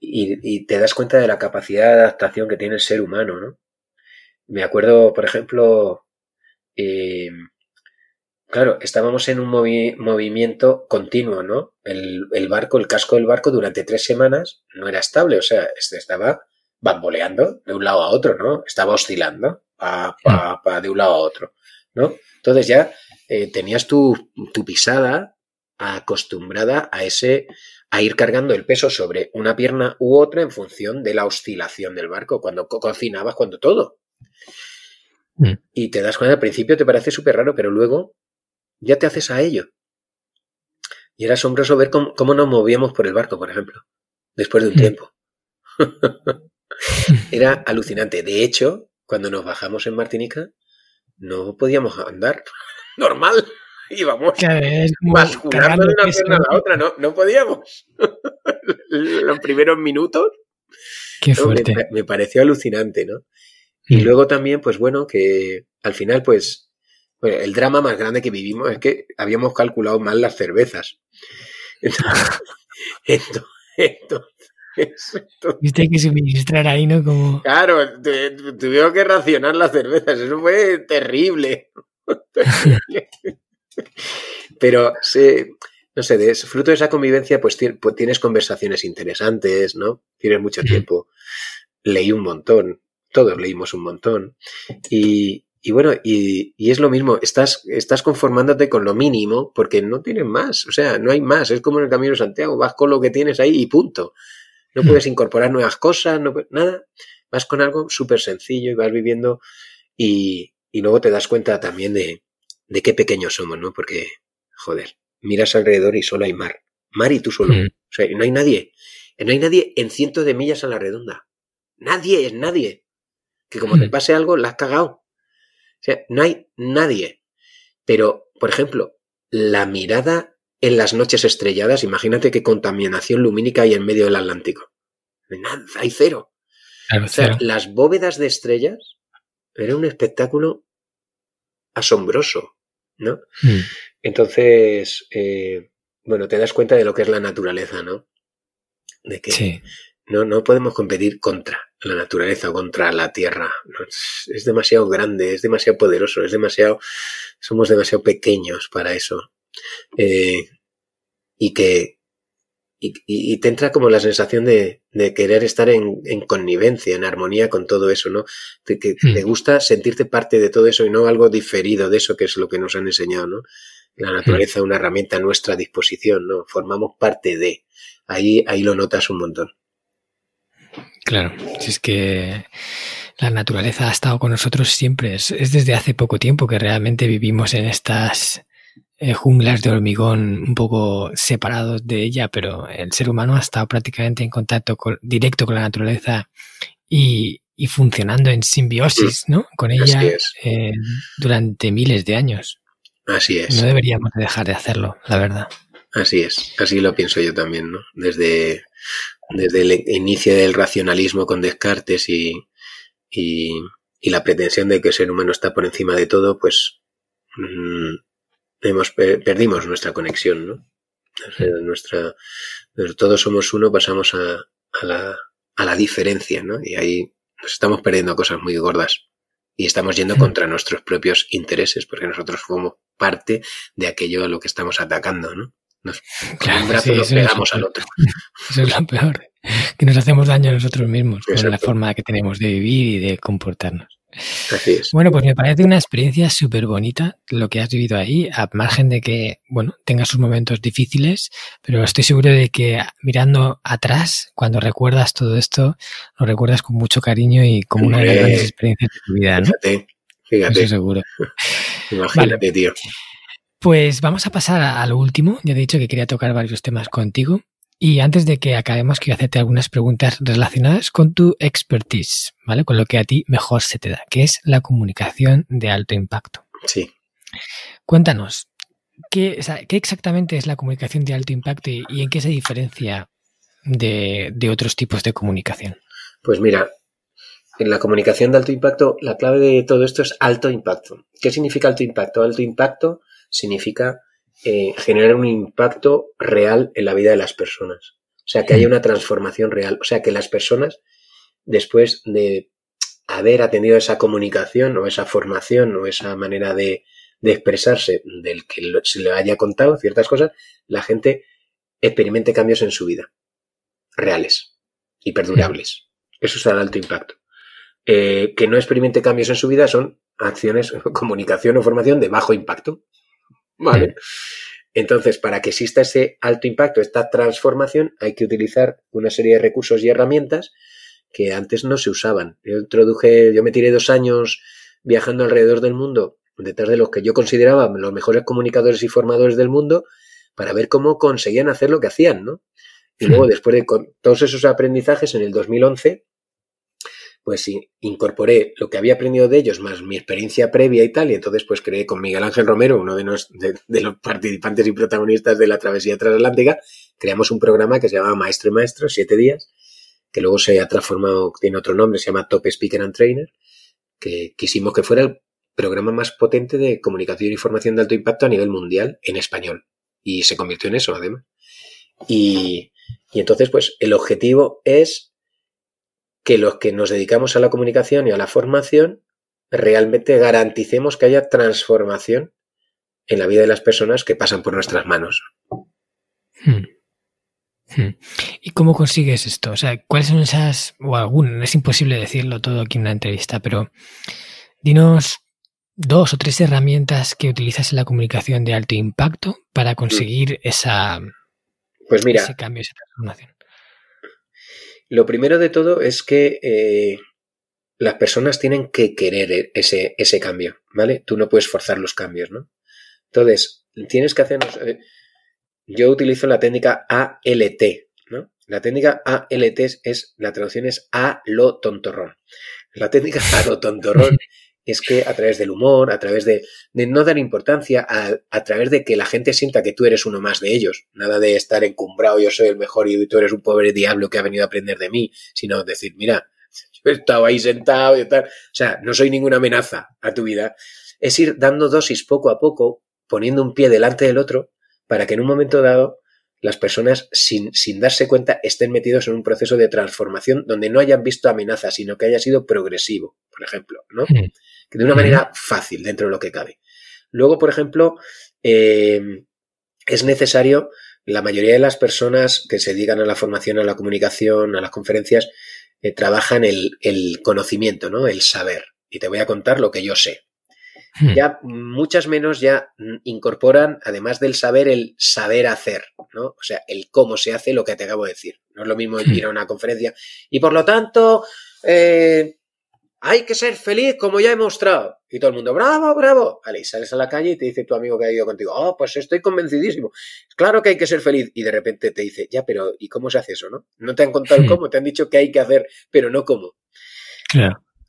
y, te das cuenta de la capacidad de adaptación que tiene el ser humano, ¿no? Me acuerdo, por ejemplo, eh, claro, estábamos en un movimiento continuo, ¿no? El, barco, el casco del barco durante tres semanas no era estable, o sea, este estaba bamboleando de un lado a otro, ¿no? Estaba oscilando pa, pa, de un lado a otro, ¿no? Entonces ya eh, tenías tu, tu pisada acostumbrada a ese a ir cargando el peso sobre una pierna u otra en función de la oscilación del barco, cuando cocinabas, cuando todo. Mm. Y te das cuenta, al principio te parece súper raro, pero luego ya te haces a ello. Y era asombroso ver cómo, nos movíamos por el barco, por ejemplo, después de un mm. tiempo. era alucinante. De hecho, cuando nos bajamos en Martinica, no podíamos andar normal íbamos basculando de una pierna a la otra, no, no podíamos. Los primeros minutos.
Qué fuerte.
Me, pareció alucinante, ¿no? Y mm. luego también, pues bueno, que al final, pues, el drama más grande que vivimos es que habíamos calculado mal las cervezas. Entonces,
Viste que suministrar ahí, ¿no? Como...
Claro, tuvimos que racionar las cervezas, eso fue terrible. terrible. Pero no sé, de, fruto de esa convivencia, pues, pues, tienes conversaciones interesantes, ¿no? Tienes mucho tiempo. Leí un montón, todos leímos un montón. Y, bueno, y, es lo mismo, estás, estás conformándote con lo mínimo porque no tienes más, o sea, no hay más, es como en el Camino de Santiago, vas con lo que tienes ahí y punto. No puedes incorporar nuevas cosas, no, nada, vas con algo súper sencillo y vas viviendo y, y luego te das cuenta también de, de qué pequeños somos, ¿no? Porque, joder, miras alrededor y solo hay mar. Mar y tú solo. Mm. O sea, no hay nadie. No hay nadie en cientos de millas a la redonda. Nadie es nadie. Que como te mm. pase algo, la has cagado. O sea, no hay nadie. Pero, por ejemplo, la mirada en las noches estrelladas, imagínate qué contaminación lumínica hay en medio del Atlántico. Nada, hay cero. o sea, las bóvedas de estrellas era un espectáculo asombroso. ¿No? Hmm. Entonces, eh, bueno, te das cuenta de lo que es la naturaleza, ¿no? De que no, no podemos competir contra la naturaleza o contra la tierra. Es, demasiado grande, es demasiado poderoso, es demasiado. Somos demasiado pequeños para eso. Eh, y que. Y, te entra como la sensación de, querer estar en, connivencia, en armonía con todo eso, ¿no? Que hmm. te gusta sentirte parte de todo eso y no algo diferido de eso que es lo que nos han enseñado, ¿no? La naturaleza es una herramienta a nuestra disposición, ¿no? Formamos parte de. Ahí, ahí lo notas un montón.
Claro, si es que la naturaleza ha estado con nosotros siempre. Es, desde hace poco tiempo que realmente vivimos en estas eh, junglas de hormigón un poco separados de ella, pero el ser humano ha estado prácticamente en contacto directo con la naturaleza y, funcionando en simbiosis ¿no? con ella eh, durante miles de años.
Así es.
No deberíamos dejar de hacerlo, la verdad.
Así es, así lo pienso yo también, ¿no? Desde, desde el inicio del racionalismo con Descartes y, y, la pretensión de que el ser humano está por encima de todo, pues mm, hemos, perdimos nuestra conexión, ¿no? nuestra, todos somos uno, pasamos a, a, la, a la diferencia, ¿no? Y ahí nos estamos perdiendo cosas muy gordas y estamos yendo contra nuestros propios intereses, porque nosotros somos parte de aquello a lo que estamos atacando, ¿no? Nos, con un brazo nos pegamos al otro.
Eso es lo peor, que nos hacemos daño a nosotros mismos con la forma que tenemos de vivir y de comportarnos.
Así es.
Bueno, pues me parece una experiencia súper bonita lo que has vivido ahí, a margen de que, bueno, tenga sus momentos difíciles, pero estoy seguro de que mirando atrás, cuando recuerdas todo esto, lo recuerdas con mucho cariño y como una de las grandes experiencias de tu vida, ¿no?
Fíjate, fíjate.
Eso seguro.
Imagínate, tío.
Pues vamos a pasar a, lo último. Ya he dicho que quería tocar varios temas contigo. Y antes de que acabemos, quiero hacerte algunas preguntas relacionadas con tu expertise, ¿vale? Con lo que a ti mejor se te da, que es la comunicación de alto impacto.
Sí.
Cuéntanos, ¿qué, exactamente es la comunicación de alto impacto y, en qué se diferencia de, de otros tipos de comunicación?
Pues mira, en la comunicación de alto impacto, la clave de todo esto es alto impacto. ¿Qué significa alto impacto? Alto impacto significa eh, generar un impacto real en la vida de las personas. O sea, que haya una transformación real. O sea, que las personas, después de haber atendido esa comunicación o esa formación o esa manera de, expresarse del que se le haya contado ciertas cosas, la gente experimente cambios en su vida. Reales y perdurables. Eso es el alto impacto. Eh, que no experimente cambios en su vida son acciones, comunicación o formación de bajo impacto. ¿Vale? Entonces, para que exista ese alto impacto, esta transformación, hay que utilizar una serie de recursos y herramientas que antes no se usaban. Yo introduje, yo me tiré dos años viajando alrededor del mundo, detrás de los que yo consideraba los mejores comunicadores y formadores del mundo, para ver cómo conseguían hacer lo que hacían, ¿no? Y luego, después de todos esos aprendizajes, en el 2011, pues incorporé lo que había aprendido de ellos más mi experiencia previa y tal, y entonces pues creé con Miguel Ángel Romero, uno de, de, los participantes y protagonistas de la travesía transatlántica, creamos un programa que se llama Maestro y Maestro, siete días, que luego se ha transformado, tiene otro nombre, se llama Top Speaker and Trainer, que quisimos que fuera el programa más potente de comunicación y formación de alto impacto a nivel mundial en español. Y se convirtió en eso, además. Y, y entonces, pues, el objetivo es que los que nos dedicamos a la comunicación y a la formación realmente garanticemos que haya transformación en la vida de las personas que pasan por nuestras manos.
Hmm. Hmm. ¿Y cómo consigues esto? O sea, ¿cuáles son esas, o algún, es imposible decirlo todo aquí en una entrevista, pero dinos dos o tres herramientas que utilizas en la comunicación de alto impacto para conseguir esa,
pues mira,
ese cambio, esa transformación.
Lo primero de todo es que eh, las personas tienen que querer e-, ese, ese cambio, ¿vale? Tú no puedes forzar los cambios, ¿no? Entonces, tienes que hacer... Eh, yo utilizo la técnica ALT, ¿no? La técnica ALT es, la traducción es a lo tontorrón. La técnica a lo tontorrón es que a través del humor, a través de, no dar importancia, a, través de que la gente sienta que tú eres uno más de ellos, nada de estar encumbrado, yo soy el mejor y tú eres un pobre diablo que ha venido a aprender de mí, sino decir, mira, yo he estado ahí sentado y tal, o sea, no soy ninguna amenaza a tu vida, es ir dando dosis poco a poco, poniendo un pie delante del otro, para que en un momento dado las personas, sin, sin darse cuenta, estén metidos en un proceso de transformación donde no hayan visto amenaza, sino que haya sido progresivo, por ejemplo, ¿no? De una manera fácil dentro de lo que cabe. Luego, por ejemplo, em, es necesario, la mayoría de las personas que se dedican a la formación, a la comunicación, a las conferencias, eh, trabajan el, el conocimiento, ¿no? El saber. Y te voy a contar lo que yo sé. Hmm. Ya muchas menos ya incorporan, además del saber, el saber hacer, ¿no? O sea, el cómo se hace lo que te acabo de decir. No es lo mismo hmm. ir a una conferencia y por lo tanto, eh, hay que ser feliz como ya he mostrado. Y todo el mundo, bravo, bravo. Vale, y sales a la calle y te dice tu amigo que ha ido contigo, oh, pues estoy convencidísimo. Claro que hay que ser feliz. Y de repente te dice, ya, pero ¿y cómo se hace eso, no? No te han contado hmm. cómo, te han dicho que hay que hacer, pero no cómo.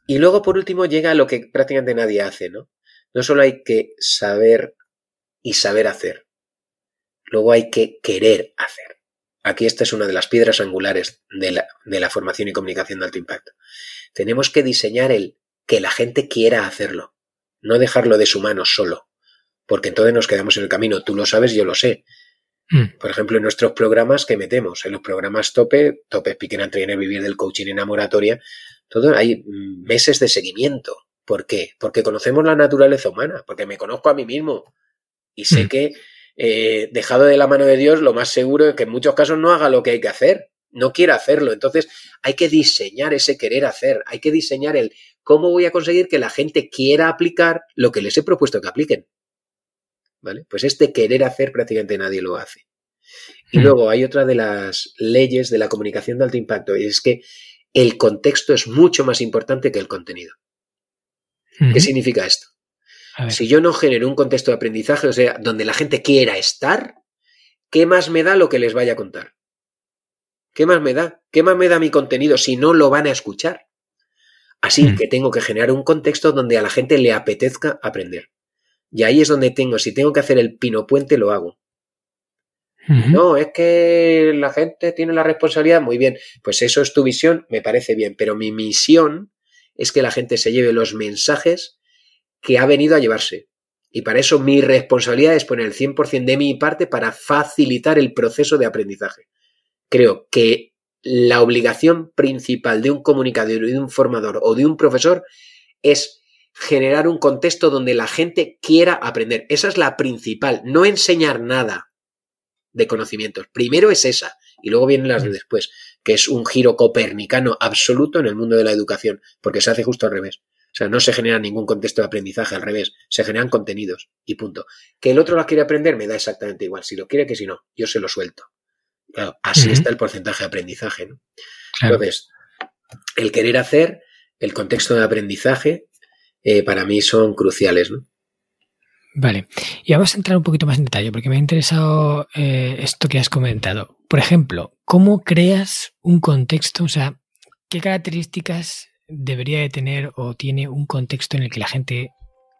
Y luego, por último, llega lo que prácticamente nadie hace, ¿no? No solo hay que saber y saber hacer, luego hay que querer hacer. Aquí esta es una de las piedras angulares de la, de la formación y comunicación de alto impacto. Tenemos que diseñar el que la gente quiera hacerlo, no dejarlo de su mano solo, porque entonces nos quedamos en el camino. Tú lo sabes, yo lo sé. Mm. Por ejemplo, en nuestros programas que metemos, en los programas tope, tope Speaker and Trainer, Vivir del Coaching en Amoratoria, todo hay meses de seguimiento. ¿Por qué? Porque conocemos la naturaleza humana, porque me conozco a mí mismo y sé mm. que eh, dejado de la mano de Dios, lo más seguro es que en muchos casos no haga lo que hay que hacer, no quiera hacerlo. Entonces hay que diseñar ese querer hacer, hay que diseñar el cómo voy a conseguir que la gente quiera aplicar lo que les he propuesto que apliquen. ¿Vale? Pues este querer hacer prácticamente nadie lo hace. Y mm. luego hay otra de las leyes de la comunicación de alto impacto, y es que el contexto es mucho más importante que el contenido. ¿Qué significa esto? Si yo no genero un contexto de aprendizaje, o sea, donde la gente quiera estar, ¿qué más me da lo que les vaya a contar? ¿Qué más me da? ¿Qué más me da mi contenido si no lo van a escuchar? Así hmm. que tengo que generar un contexto donde a la gente le apetezca aprender. Y ahí es donde tengo, si tengo que hacer el pino puente, lo hago. No, es que la gente tiene la responsabilidad, muy bien, pues eso es tu visión, me parece bien, pero mi misión es que la gente se lleve los mensajes que ha venido a llevarse. Y para eso mi responsabilidad es poner el 100% de mi parte para facilitar el proceso de aprendizaje. Creo que la obligación principal de un comunicador y de un formador o de un profesor es generar un contexto donde la gente quiera aprender. Esa es la principal, no enseñar nada de conocimientos. Primero es esa y luego vienen las de después, que es un giro copernicano absoluto en el mundo de la educación, porque se hace justo al revés. O sea, no se genera ningún contexto de aprendizaje al revés, se generan contenidos y punto. Que el otro la quiere aprender me da exactamente igual, si lo quiere que si no, yo se lo suelto. Claro, así está el porcentaje de aprendizaje. ¿no? Entonces, el querer hacer, el contexto de aprendizaje, eh, para mí son cruciales. ¿no?
Vale, y vamos a entrar un poquito más en detalle porque me ha interesado eh, esto que has comentado. Por ejemplo, ¿cómo creas un contexto? O sea, ¿qué características debería de tener o tiene un contexto en el que la gente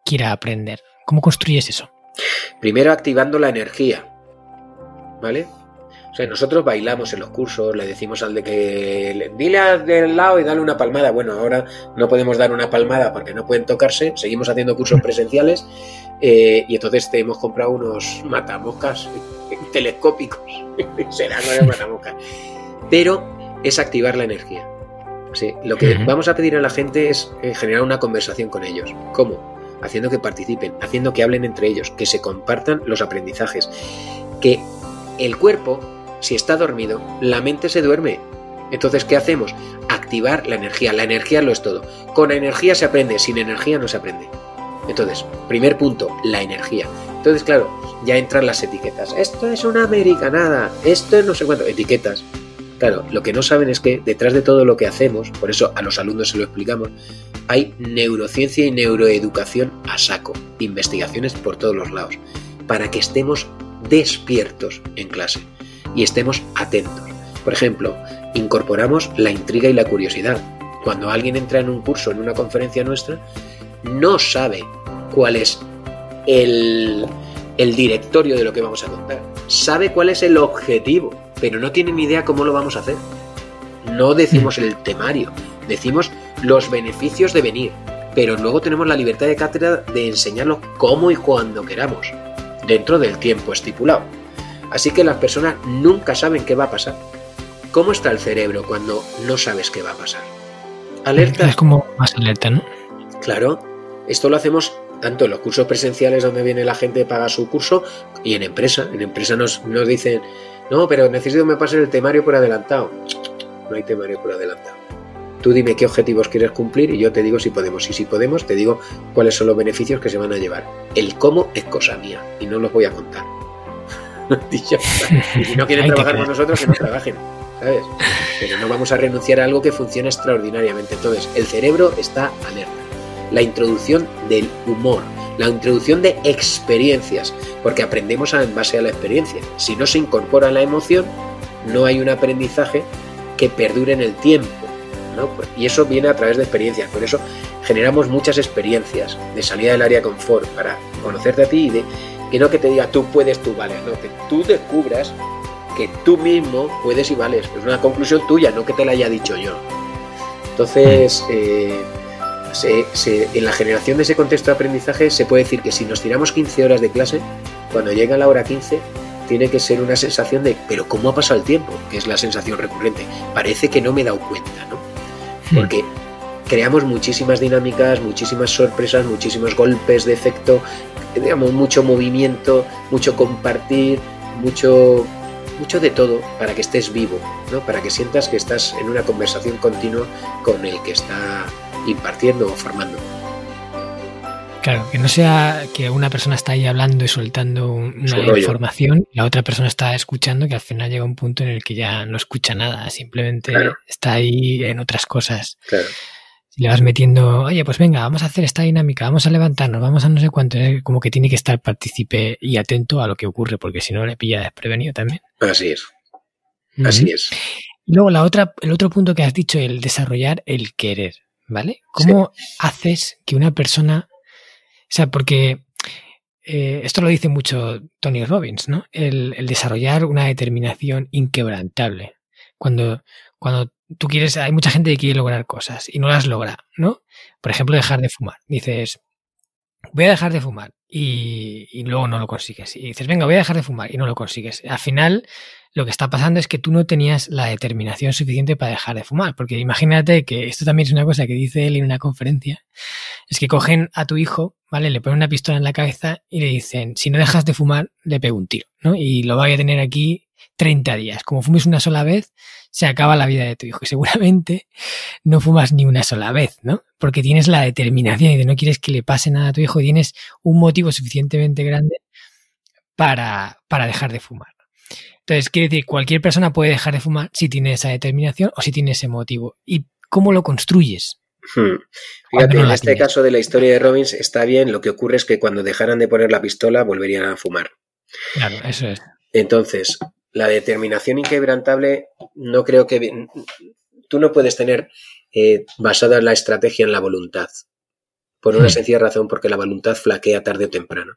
quiera aprender? ¿Cómo construyes eso?
Primero activando la energía, ¿vale? O sea, nosotros bailamos en los cursos, le decimos al de que dile al del lado y dale una palmada. Bueno, ahora no podemos dar una palmada porque no pueden tocarse, seguimos haciendo cursos presenciales eh, y entonces te hemos comprado unos matamoscas telescópicos. Serán unos matamoscas. Pero es activar la energía. Sí, lo que vamos a pedir a la gente es eh, generar una conversación con ellos. ¿Cómo? Haciendo que participen, haciendo que hablen entre ellos, que se compartan los aprendizajes, que el cuerpo si está dormido, la mente se duerme. Entonces, ¿qué hacemos? Activar la energía. La energía lo es todo. Con energía se aprende, sin energía no se aprende. Entonces, primer punto, la energía. Entonces, claro, ya entran las etiquetas. Esto es una americanada, esto es no sé cuánto, etiquetas. Claro, lo que no saben es que detrás de todo lo que hacemos, por eso a los alumnos se lo explicamos, hay neurociencia y neuroeducación a saco, investigaciones por todos los lados, para que estemos despiertos en clase y estemos atentos. Por ejemplo, incorporamos la intriga y la curiosidad. Cuando alguien entra en un curso, en una conferencia nuestra, no sabe cuál es el, directorio de lo que vamos a contar. Sabe cuál es el objetivo, pero no tiene ni idea cómo lo vamos a hacer. No decimos el temario, decimos los beneficios de venir, pero luego tenemos la libertad de cátedra de enseñarlo cómo y cuando queramos, dentro del tiempo estipulado. Así que las personas nunca saben qué va a pasar. ¿Cómo está el cerebro cuando no sabes qué va a pasar?
Alerta. Es como más alerta, ¿no?
Claro. Esto lo hacemos tanto en los cursos presenciales donde viene la gente paga su curso y en empresa. En empresa nos, nos dicen, no, pero necesito que me pasen el temario por adelantado. No hay temario por adelantado. Tú dime qué objetivos quieres cumplir y yo te digo si podemos. Y si podemos, te digo cuáles son los beneficios que se van a llevar. El cómo es cosa mía y no los voy a contar. y si no quieren trabajar con nosotros, que no trabajen. ¿Sabes? Pero no vamos a renunciar a algo que funciona extraordinariamente. Entonces, el cerebro está alerta. La introducción del humor, la introducción de experiencias, porque aprendemos en base a la experiencia. Si no se incorpora la emoción, no hay un aprendizaje que perdure en el tiempo. Pues, y eso viene a través de experiencias. Por eso generamos muchas experiencias de salida del área de confort para conocerte a ti y de que no que te diga tú puedes, tú vales, no, que tú descubras que tú mismo puedes y vales. Es una conclusión tuya, no que te la haya dicho yo. Entonces, eh, en la generación de ese contexto de aprendizaje se puede decir que si nos tiramos 15 horas de clase, cuando llega la hora 15, tiene que ser una sensación de, pero ¿cómo ha pasado el tiempo? Que es la sensación recurrente. Parece que no me he dado cuenta, ¿no? Hmm. Porque creamos muchísimas dinámicas, muchísimas sorpresas, muchísimos golpes de efecto, digamos, mucho movimiento, mucho compartir, mucho, mucho de todo para que estés vivo, ¿no? Para que sientas que estás en una conversación continua con el que está impartiendo o formando.
Claro, que no sea que una persona está ahí hablando y soltando una información y la otra persona está escuchando, que al final llega un punto en el que ya no escucha nada, simplemente está ahí en otras cosas.
Claro.
Si le vas metiendo, oye, pues venga, vamos a hacer esta dinámica, vamos a levantarnos, vamos a no sé cuánto, como que tiene que estar partícipe y atento a lo que ocurre, porque si no le pilla desprevenido también.
Así es. Así es.
luego la otra, el otro punto que has dicho, el desarrollar el querer, ¿vale? ¿Cómo haces que una persona o sea, porque eh, esto lo dice mucho Tony Robbins, ¿no? El, desarrollar una determinación inquebrantable. Cuando, cuando tú quieres, hay mucha gente que quiere lograr cosas y no las logra, ¿no? Por ejemplo, dejar de fumar. Dices, voy a dejar de fumar y, luego no lo consigues. Y dices, venga, voy a dejar de fumar y no lo consigues. Al final, lo que está pasando es que tú no tenías la determinación suficiente para dejar de fumar. Porque imagínate que esto también es una cosa que dice él en una conferencia, es que cogen a tu hijo, ¿vale? Le ponen una pistola en la cabeza y le dicen, si no dejas de fumar, le pego un tiro, ¿no? Y lo vaya a tener aquí 30 días. Como fumes una sola vez, se acaba la vida de tu hijo. Y seguramente no fumas ni una sola vez, ¿no? Porque tienes la determinación y de no quieres que le pase nada a tu hijo y tienes un motivo suficientemente grande para, para dejar de fumar. Entonces, quiere decir, cualquier persona puede dejar de fumar si tiene esa determinación o si tiene ese motivo. ¿Y cómo lo construyes?
Hmm. Fíjate, en este caso de la historia de Robbins está bien, lo que ocurre es que cuando dejaran de poner la pistola volverían a fumar.
Claro, eso es.
Entonces, la determinación inquebrantable no creo que... Tú no puedes tener eh, basada la estrategia en la voluntad. Por una hmm. sencilla razón, porque la voluntad flaquea tarde o temprano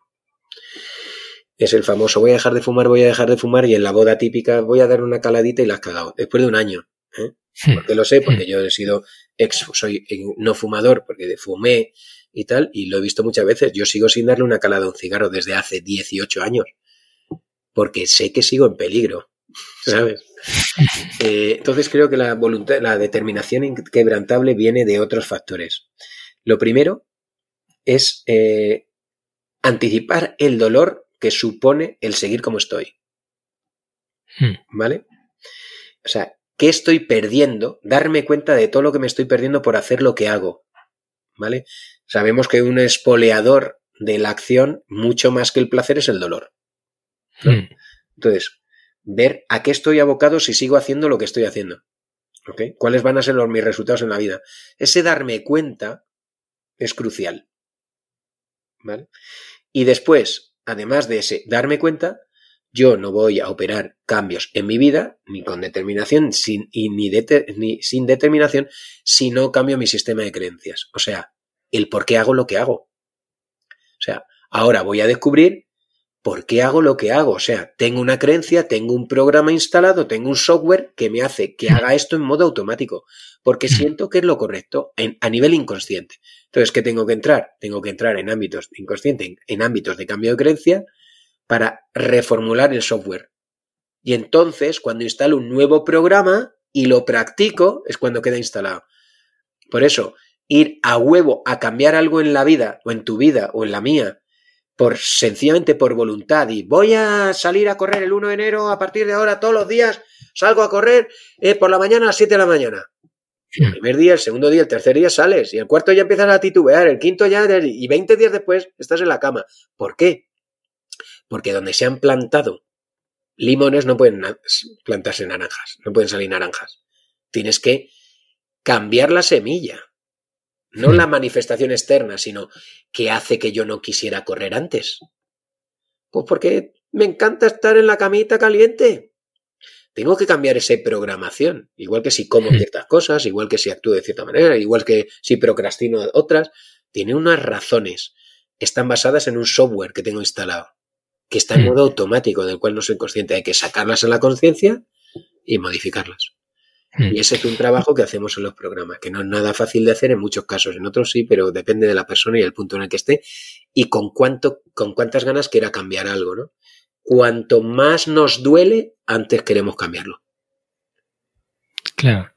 es el famoso voy a dejar de fumar, voy a dejar de fumar y en la boda típica voy a dar una caladita y la has cagado. Después de un año. ¿eh? Porque lo sé, porque yo he sido ex, soy no fumador, porque fumé y tal, y lo he visto muchas veces. Yo sigo sin darle una calada a un cigarro desde hace 18 años. Porque sé que sigo en peligro. ¿Sabes? Eh, entonces creo que la voluntad, la determinación inquebrantable viene de otros factores. Lo primero es eh, anticipar el dolor que supone el seguir como estoy. Hmm. ¿Vale? O sea, ¿qué estoy perdiendo? Darme cuenta de todo lo que me estoy perdiendo por hacer lo que hago. ¿Vale? Sabemos que un espoleador de la acción, mucho más que el placer, es el dolor. Hmm. Entonces, ver a qué estoy abocado si sigo haciendo lo que estoy haciendo. ¿Cuáles van a ser los, mis resultados en la vida? Ese darme cuenta es crucial. ¿Vale? Y después, además de ese darme cuenta, yo no voy a operar cambios en mi vida, ni con determinación, sin, y ni, ni sin determinación, si no cambio mi sistema de creencias. O sea, el por qué hago lo que hago. O sea, ahora voy a descubrir por qué hago lo que hago. O sea, tengo una creencia, tengo un programa instalado, tengo un software que me hace que haga esto en modo automático, porque siento que es lo correcto a nivel inconsciente. Entonces, ¿qué tengo que entrar? Tengo que entrar en ámbitos inconscientes, en ámbitos de cambio de creencia, para reformular el software. Y entonces, cuando instalo un nuevo programa y lo practico, es cuando queda instalado. Por eso, ir a huevo a cambiar algo en la vida, o en tu vida, o en la mía, por sencillamente por voluntad, y voy a salir a correr el 1 de enero, a partir de ahora, todos los días, salgo a correr eh, por la mañana a las 7 de la mañana. El primer día, el segundo día, el tercer día sales y el cuarto ya empiezas a titubear, el quinto ya y 20 días después estás en la cama. ¿Por qué? Porque donde se han plantado limones no pueden plantarse naranjas, no pueden salir naranjas. Tienes que cambiar la semilla, no la manifestación externa, sino que hace que yo no quisiera correr antes. Pues porque me encanta estar en la camita caliente. Tengo que cambiar esa programación, igual que si como ciertas cosas, igual que si actúo de cierta manera, igual que si procrastino otras, tiene unas razones. Están basadas en un software que tengo instalado que está en hmm. modo automático, del cual no soy consciente. Hay que sacarlas a la conciencia y modificarlas. Hmm. Y ese es un trabajo que hacemos en los programas, que no es nada fácil de hacer en muchos casos, en otros sí, pero depende de la persona y el punto en el que esté y con cuánto, con cuántas ganas quiera cambiar algo, ¿no? Cuanto más nos duele, antes queremos cambiarlo.
Claro.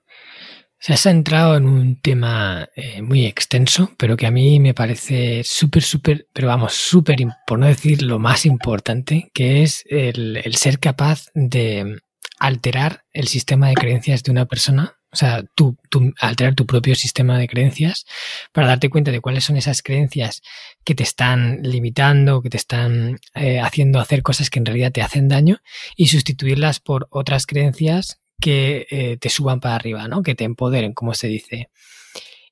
Se has entrado en un tema eh, muy extenso, pero que a mí me parece súper, súper, pero vamos, súper, por no decir lo más importante, que es el, ser capaz de alterar el sistema de creencias de una persona, o sea, tú, alterar tu propio sistema de creencias para darte cuenta de cuáles son esas creencias que te están limitando, que te están eh, haciendo hacer cosas que en realidad te hacen daño y sustituirlas por otras creencias que eh, te suban para arriba, ¿no? Que te empoderen, como se dice.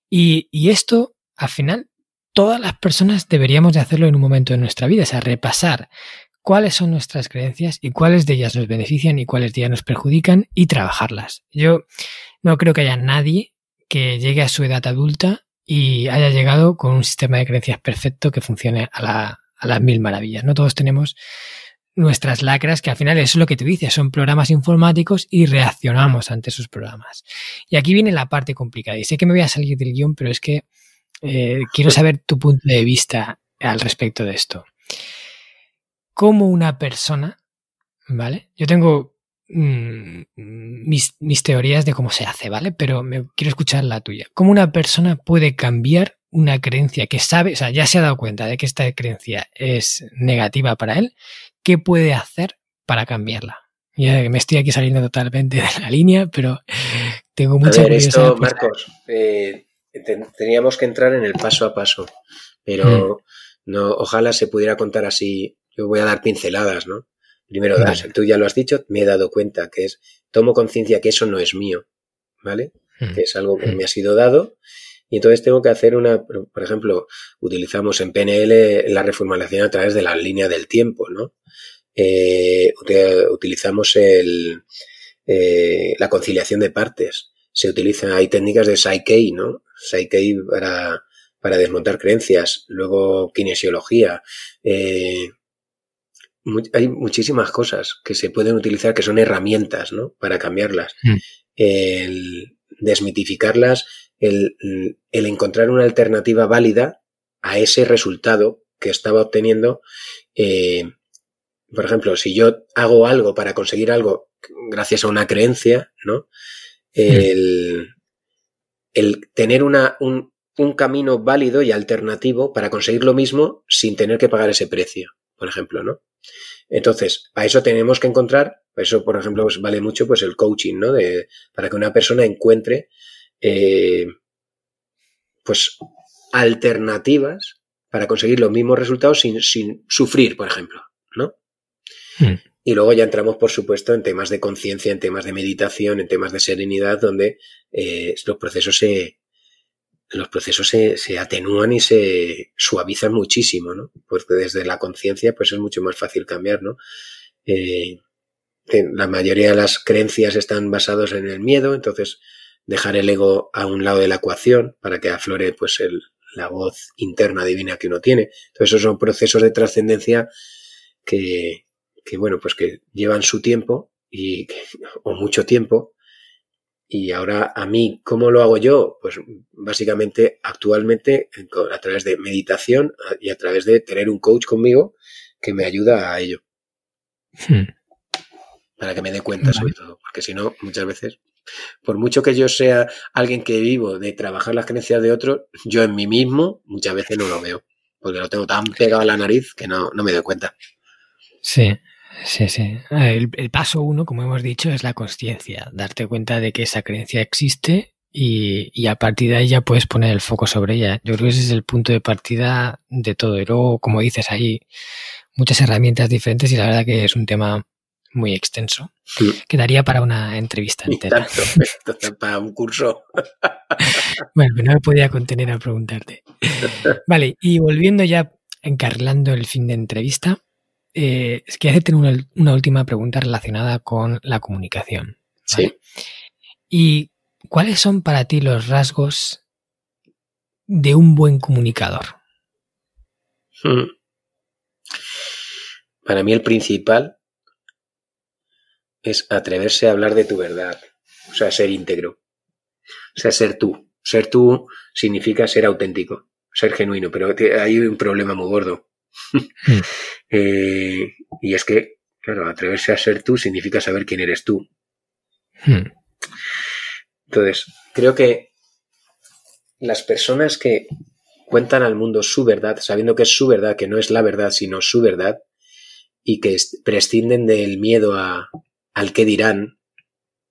Y, y, esto, al final, todas las personas deberíamos de hacerlo en un momento de nuestra vida, o sea, repasar cuáles son nuestras creencias y cuáles de ellas nos benefician y cuáles de ellas nos perjudican y trabajarlas. Yo no creo que haya nadie que llegue a su edad adulta y haya llegado con un sistema de creencias perfecto que funcione a, la, a las mil maravillas. No todos tenemos nuestras lacras, que al final es lo que tú dices, son programas informáticos y reaccionamos ante esos programas. Y aquí viene la parte complicada. Y sé que me voy a salir del guion, pero es que eh, quiero saber tu punto de vista al respecto de esto. ¿Cómo una persona, ¿vale? Yo tengo mm, mis, mis, teorías de cómo se hace, ¿vale? Pero me, quiero escuchar la tuya. ¿Cómo una persona puede cambiar una creencia que sabe, o sea, ya se ha dado cuenta de que esta creencia es negativa para él ¿qué puede hacer para cambiarla? Ya me estoy aquí saliendo totalmente de la línea, pero tengo mucha
a ver, esto, Marcos, eh, teníamos que entrar en el paso a paso, pero mm. no, ojalá se pudiera contar así. Yo voy a dar pinceladas, ¿no? Primero, tú ya lo has dicho, me he dado cuenta que es, tomo conciencia que eso no es mío, ¿vale? Mm. Que es algo que mm. me ha sido dado y entonces tengo que hacer una, por ejemplo, utilizamos en PNL la reformulación a través de la línea del tiempo, ¿no? Eh, utilizamos el, eh, la conciliación de partes. Se utiliza, hay técnicas de Psyche, ¿no? Psyche para, para desmontar creencias. Luego, kinesiología. Eh, hay muchísimas cosas que se pueden utilizar que son herramientas, ¿no? Para cambiarlas. Mm. El desmitificarlas el, encontrar una alternativa válida a ese resultado que estaba obteniendo. Eh, por ejemplo, si yo hago algo para conseguir algo gracias a una creencia, ¿no? El, tener una, un, un, camino válido y alternativo para conseguir lo mismo sin tener que pagar ese precio, por ejemplo, ¿no? Entonces, a eso tenemos que encontrar, eso, por ejemplo, pues vale mucho pues el coaching, ¿no? De, para que una persona encuentre eh, pues alternativas para conseguir los mismos resultados sin, sufrir, por ejemplo, ¿no? Hmm. Y luego ya entramos, por supuesto, en temas de conciencia, en temas de meditación, en temas de serenidad, donde eh, los procesos se los procesos se, se, atenúan y se suavizan muchísimo, ¿no? Porque desde la conciencia, pues es mucho más fácil cambiar, ¿no? Eh, la mayoría de las creencias están basadas en el miedo, entonces dejar el ego a un lado de la ecuación para que aflore pues el, la voz interna divina que uno tiene. Entonces esos son procesos de trascendencia que, que, bueno, pues que llevan su tiempo y, o mucho tiempo. Y ahora a mí, ¿cómo lo hago yo? Pues básicamente actualmente a través de meditación y a través de tener un coach conmigo que me ayuda a ello. Hmm. Para que me dé cuenta sobre todo, porque si no, muchas veces por mucho que yo sea alguien que vivo de trabajar las creencias de otros, yo en mí mismo muchas veces no lo veo, porque lo tengo tan pegado a la nariz que no, me doy cuenta.
Sí, sí, sí. El, paso uno, como hemos dicho, es la conciencia, darte cuenta de que esa creencia existe y, a partir de ahí ya puedes poner el foco sobre ella. Yo creo que ese es el punto de partida de todo. Y luego, como dices, hay muchas herramientas diferentes y la verdad que es un tema muy extenso. Quedaría para una entrevista entera.
para un curso.
bueno, no me podía contener a preguntarte. Vale, y volviendo ya encarrilando el fin de entrevista, eh, es que hacerte una, una, última pregunta relacionada con la comunicación.
Sí.
¿Y cuáles son para ti los rasgos de un buen comunicador?
Hmm. Para mí el principal es atreverse a hablar de tu verdad, o sea, ser íntegro, o sea, ser tú. Ser tú significa ser auténtico, ser genuino, pero hay un problema muy gordo. Hmm. Eh, y es que, claro, atreverse a ser tú significa saber quién eres tú. Hmm. Entonces, creo que las personas que cuentan al mundo su verdad, sabiendo que es su verdad, que no es la verdad, sino su verdad, y que prescinden del miedo a, al que dirán,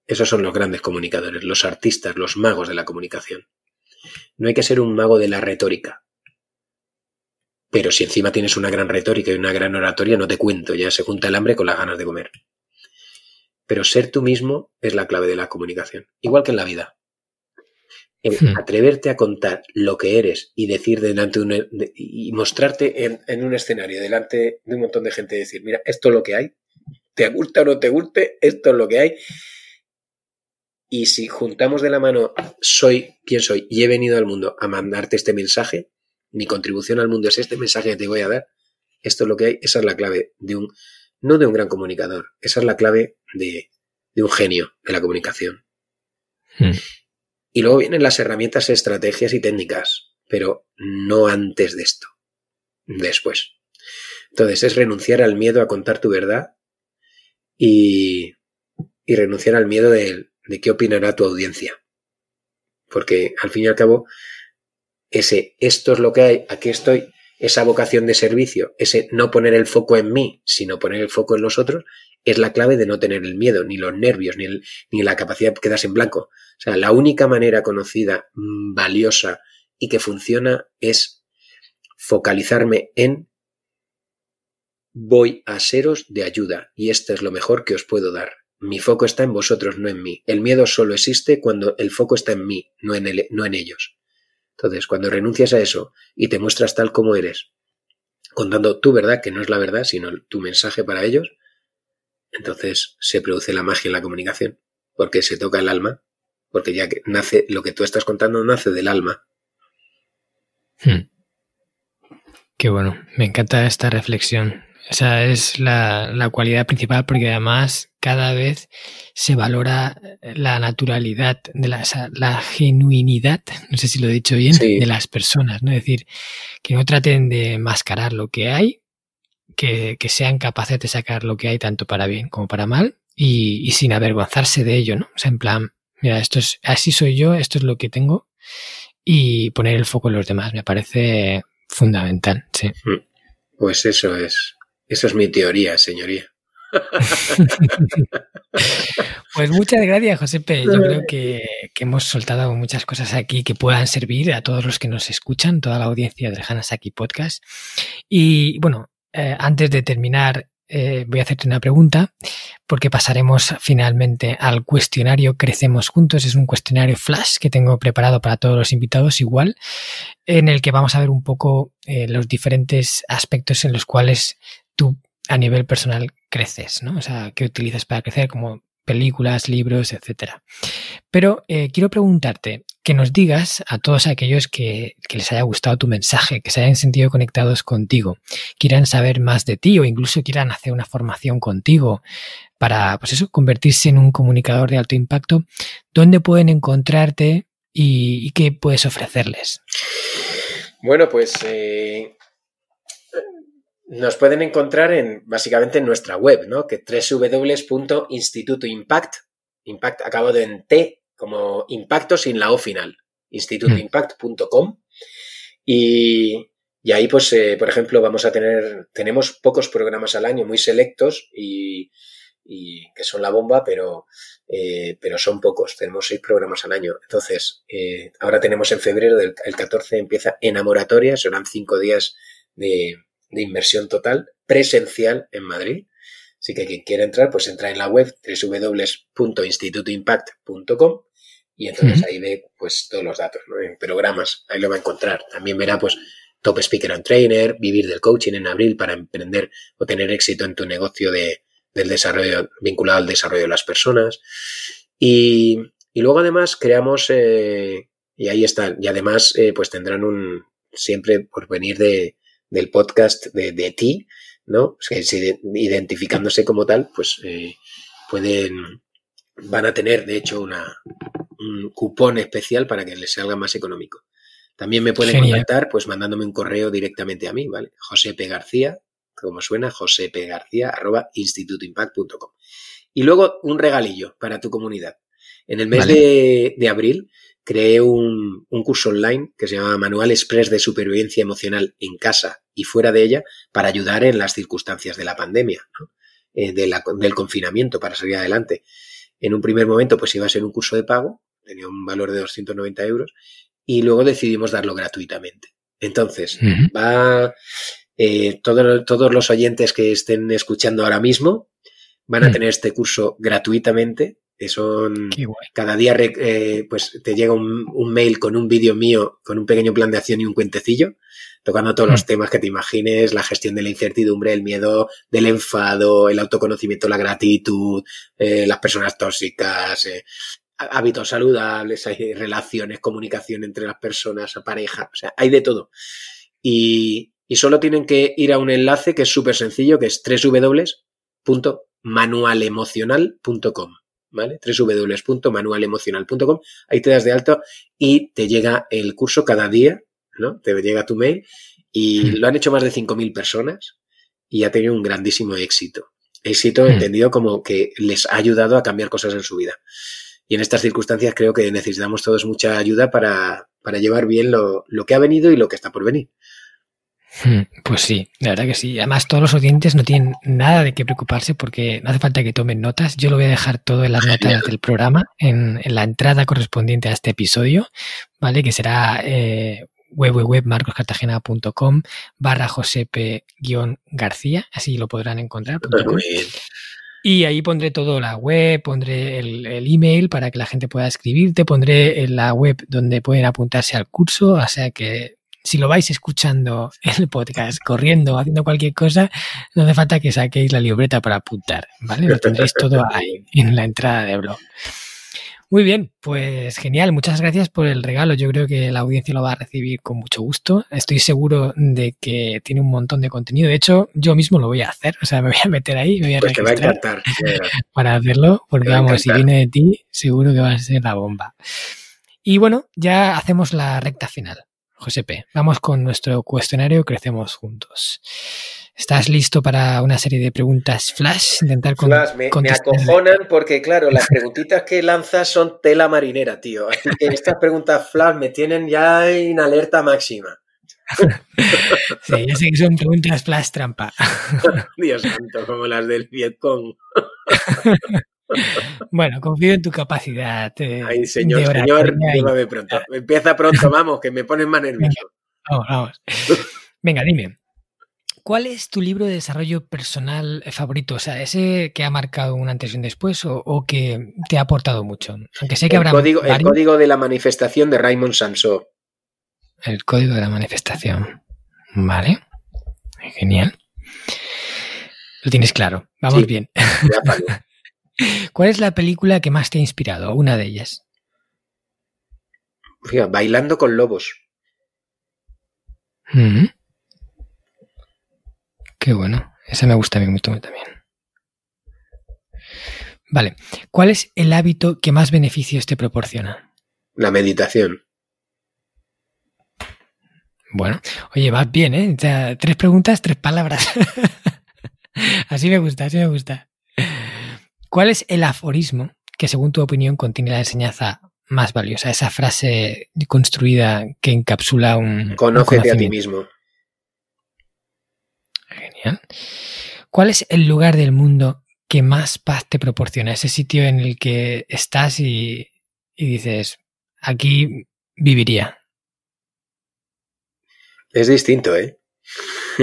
esos son los grandes comunicadores, los artistas, los magos de la comunicación. No hay que ser un mago de la retórica. Pero si encima tienes una gran retórica y una gran oratoria, no te cuento, ya se junta el hambre con las ganas de comer. Pero ser tú mismo es la clave de la comunicación, igual que en la vida. Hmm. atreverte a contar lo que eres y decir delante de un, y mostrarte en, un escenario delante de un montón de gente y decir, mira, esto es lo que hay, te gusta o no te guste, esto es lo que hay. Y si juntamos de la mano soy quien soy y he venido al mundo a mandarte este mensaje, mi contribución al mundo es este mensaje que te voy a dar, esto es lo que hay, esa es la clave de un, no de un gran comunicador, esa es la clave de, un genio de la comunicación. Hmm. Y luego vienen las herramientas, estrategias y técnicas, pero no antes de esto, después. Entonces es renunciar al miedo a contar tu verdad y, y renunciar al miedo de, de qué opinará tu audiencia. Porque al fin y al cabo, ese esto es lo que hay, aquí estoy, esa vocación de servicio, ese no poner el foco en mí, sino poner el foco en los otros, es la clave de no tener el miedo, ni los nervios, ni, ni la capacidad de quedarse en blanco. O sea, la única manera conocida, mm, valiosa y que funciona es focalizarme en voy a seros de ayuda y esto es lo mejor que os puedo dar. Mi foco está en vosotros, no en mí. El miedo solo existe cuando el foco está en mí, no en, no en ellos. Entonces, cuando renuncias a eso y te muestras tal como eres, contando tu verdad, que no es la verdad, sino tu mensaje para ellos, entonces se produce la magia en la comunicación, porque se toca el alma, porque ya que nace, lo que tú estás contando nace del alma.
Hmm. Qué bueno, me encanta esta reflexión. Esa es la, la, cualidad principal porque además cada vez se valora la naturalidad, de la, la genuinidad, no sé si lo he dicho bien, de las personas, ¿no? Es decir, que no traten de mascarar lo que hay, que, sean capaces de sacar lo que hay tanto para bien como para mal y, sin avergonzarse de ello, ¿no? O sea, en plan, mira, esto es, así soy yo, esto es lo que tengo y poner el foco en los demás me parece fundamental, sí. Mm.
Pues eso es, eso es mi teoría, señoría.
Pues muchas gracias, Josepe. Yo creo que, que, hemos soltado muchas cosas aquí que puedan servir a todos los que nos escuchan, toda la audiencia del Hanasaki Podcast. Y bueno, eh, antes de terminar, eh, voy a hacerte una pregunta, porque pasaremos finalmente al cuestionario Crecemos Juntos. Es un cuestionario flash que tengo preparado para todos los invitados igual, en el que vamos a ver un poco eh, los diferentes aspectos en los cuales tú a nivel personal creces, ¿no? O sea, qué utilizas para crecer, como películas, libros, etcétera. Pero quiero preguntarte, que nos digas a todos aquellos que, les haya gustado tu mensaje, que se hayan sentido conectados contigo, quieran saber más de ti o incluso quieran hacer una formación contigo para, pues eso, convertirse en un comunicador de alto impacto, ¿dónde pueden encontrarte y, qué puedes ofrecerles?
Bueno, pues eh, nos pueden encontrar en básicamente en nuestra web, ¿no? Que www.institutoimpact, impact acabado en T como impacto sin la O final, institutoimpact.com. Y, y, ahí, pues, eh, por ejemplo, vamos a tener, tenemos pocos programas al año muy selectos y, y que son la bomba, pero, eh, pero son pocos. Tenemos seis programas al año. Entonces, eh, ahora tenemos en febrero, del, el 14 empieza Enamoratoria, serán cinco días de, de inmersión total, presencial en Madrid. Así que quien quiera entrar, pues entra en la web www.institutoimpact.com y entonces ahí ve pues todos los datos, ¿no? En programas, ahí lo va a encontrar. También verá pues Top Speaker and Trainer, vivir del coaching en abril para emprender o tener éxito en tu negocio de, del desarrollo vinculado al desarrollo de las personas. Y, y luego además creamos, eh, y ahí está, y además eh, pues tendrán un, siempre por venir de, del podcast de, de ti, ¿no? que si identificándose como tal, pues eh, pueden, van a tener de hecho una, un cupón especial para que les salga más económico. También me pueden contactar pues mandándome un correo directamente a mí, ¿vale? José P. García, como suena, García, arroba institutoimpact.com. Y luego un regalillo para tu comunidad. En el mes de, de, abril creé un, un, curso online que se llama Manual Express de Supervivencia Emocional en casa y fuera de ella para ayudar en las circunstancias de la pandemia, ¿no? eh, de la, del confinamiento para salir adelante. En un primer momento pues iba a ser un curso de pago, tenía un valor de 290 euros y luego decidimos darlo gratuitamente. Entonces, uh -huh. va eh, todo, todos los oyentes que estén escuchando ahora mismo van a uh -huh. tener este curso gratuitamente. Son cada día eh, pues te llega un, un mail con un vídeo mío, con un pequeño plan de acción y un cuentecillo, tocando todos los temas que te imagines, la gestión de la incertidumbre, el miedo, del enfado, el autoconocimiento, la gratitud, eh, las personas tóxicas, eh, hábitos saludables, hay relaciones, comunicación entre las personas, pareja, o sea, hay de todo. Y, y solo tienen que ir a un enlace que es súper sencillo, que es www.manualemocional.com. ¿Vale? www.manualemocional.com. Ahí te das de alto y te llega el curso cada día, ¿no? Te llega tu mail y lo han hecho más de 5.000 personas y ha tenido un grandísimo éxito. Éxito entendido como que les ha ayudado a cambiar cosas en su vida. Y en estas circunstancias creo que necesitamos todos mucha ayuda para, para llevar bien lo, lo que ha venido y lo que está por venir.
Hmm, pues sí, la verdad que sí. Además, todos los oyentes no tienen nada de qué preocuparse porque no hace falta que tomen notas. Yo lo voy a dejar todo en las notas del programa, en, en la entrada correspondiente a este episodio, ¿vale? Que será eh, www.marcoscartagena.com barra josepe-garcía, así lo podrán encontrar. Y ahí pondré todo, la web, pondré el, el, email para que la gente pueda escribirte, pondré en la web donde pueden apuntarse al curso, o sea que si lo vais escuchando el podcast, corriendo, haciendo cualquier cosa, no hace falta que saquéis la libreta para apuntar, ¿vale? Lo tendréis todo ahí en la entrada de blog. Muy bien, pues genial, muchas gracias por el regalo. Yo creo que la audiencia lo va a recibir con mucho gusto. Estoy seguro de que tiene un montón de contenido. De hecho, yo mismo lo voy a hacer, o sea, me voy a meter ahí, me voy a
pues registrar te va a encantar.
para hacerlo, porque vamos, si viene de ti, seguro que va a ser la bomba. Y bueno, ya hacemos la recta final. Josepe, vamos con nuestro cuestionario Crecemos Juntos. ¿Estás listo para una serie de preguntas flash? Intentar
con, flash, me, me, acojonan porque, claro, las preguntitas que lanzas son tela marinera, tío. Así que estas preguntas flash me tienen ya en alerta máxima.
sí, yo sé que son preguntas flash trampa.
Dios santo, como las del Vietcong.
Bueno, confío en tu capacidad.
Eh, Ay, señor, de señor, pronto. Empieza pronto, vamos, que me pones más nervioso.
Vamos, vamos. Venga, dime. ¿Cuál es tu libro de desarrollo personal favorito? O sea, ese que ha marcado un antes y un después o, o que te ha aportado mucho. Aunque sé que
el
habrá.
Código, el código de la manifestación de Raymond Samso.
El código de la manifestación. Vale. Genial. Lo tienes claro. Vamos
sí,
bien.
Ya,
¿Cuál es la película que más te ha inspirado? Una de ellas.
Fíjate, bailando con lobos.
Mm -hmm. Qué bueno. Esa me gusta a mí mucho también. Vale. ¿Cuál es el hábito que más beneficios te proporciona?
La meditación.
Bueno, oye, vas bien, ¿eh? O sea, tres preguntas, tres palabras. así me gusta, así me gusta. ¿Cuál es el aforismo que, según tu opinión, contiene la enseñanza más valiosa? Esa frase construida que encapsula un.
Conócete un a ti mismo.
Genial. ¿Cuál es el lugar del mundo que que más paz te proporciona? Ese sitio en el que estás y, y dices, aquí viviría.
Es distinto, ¿eh?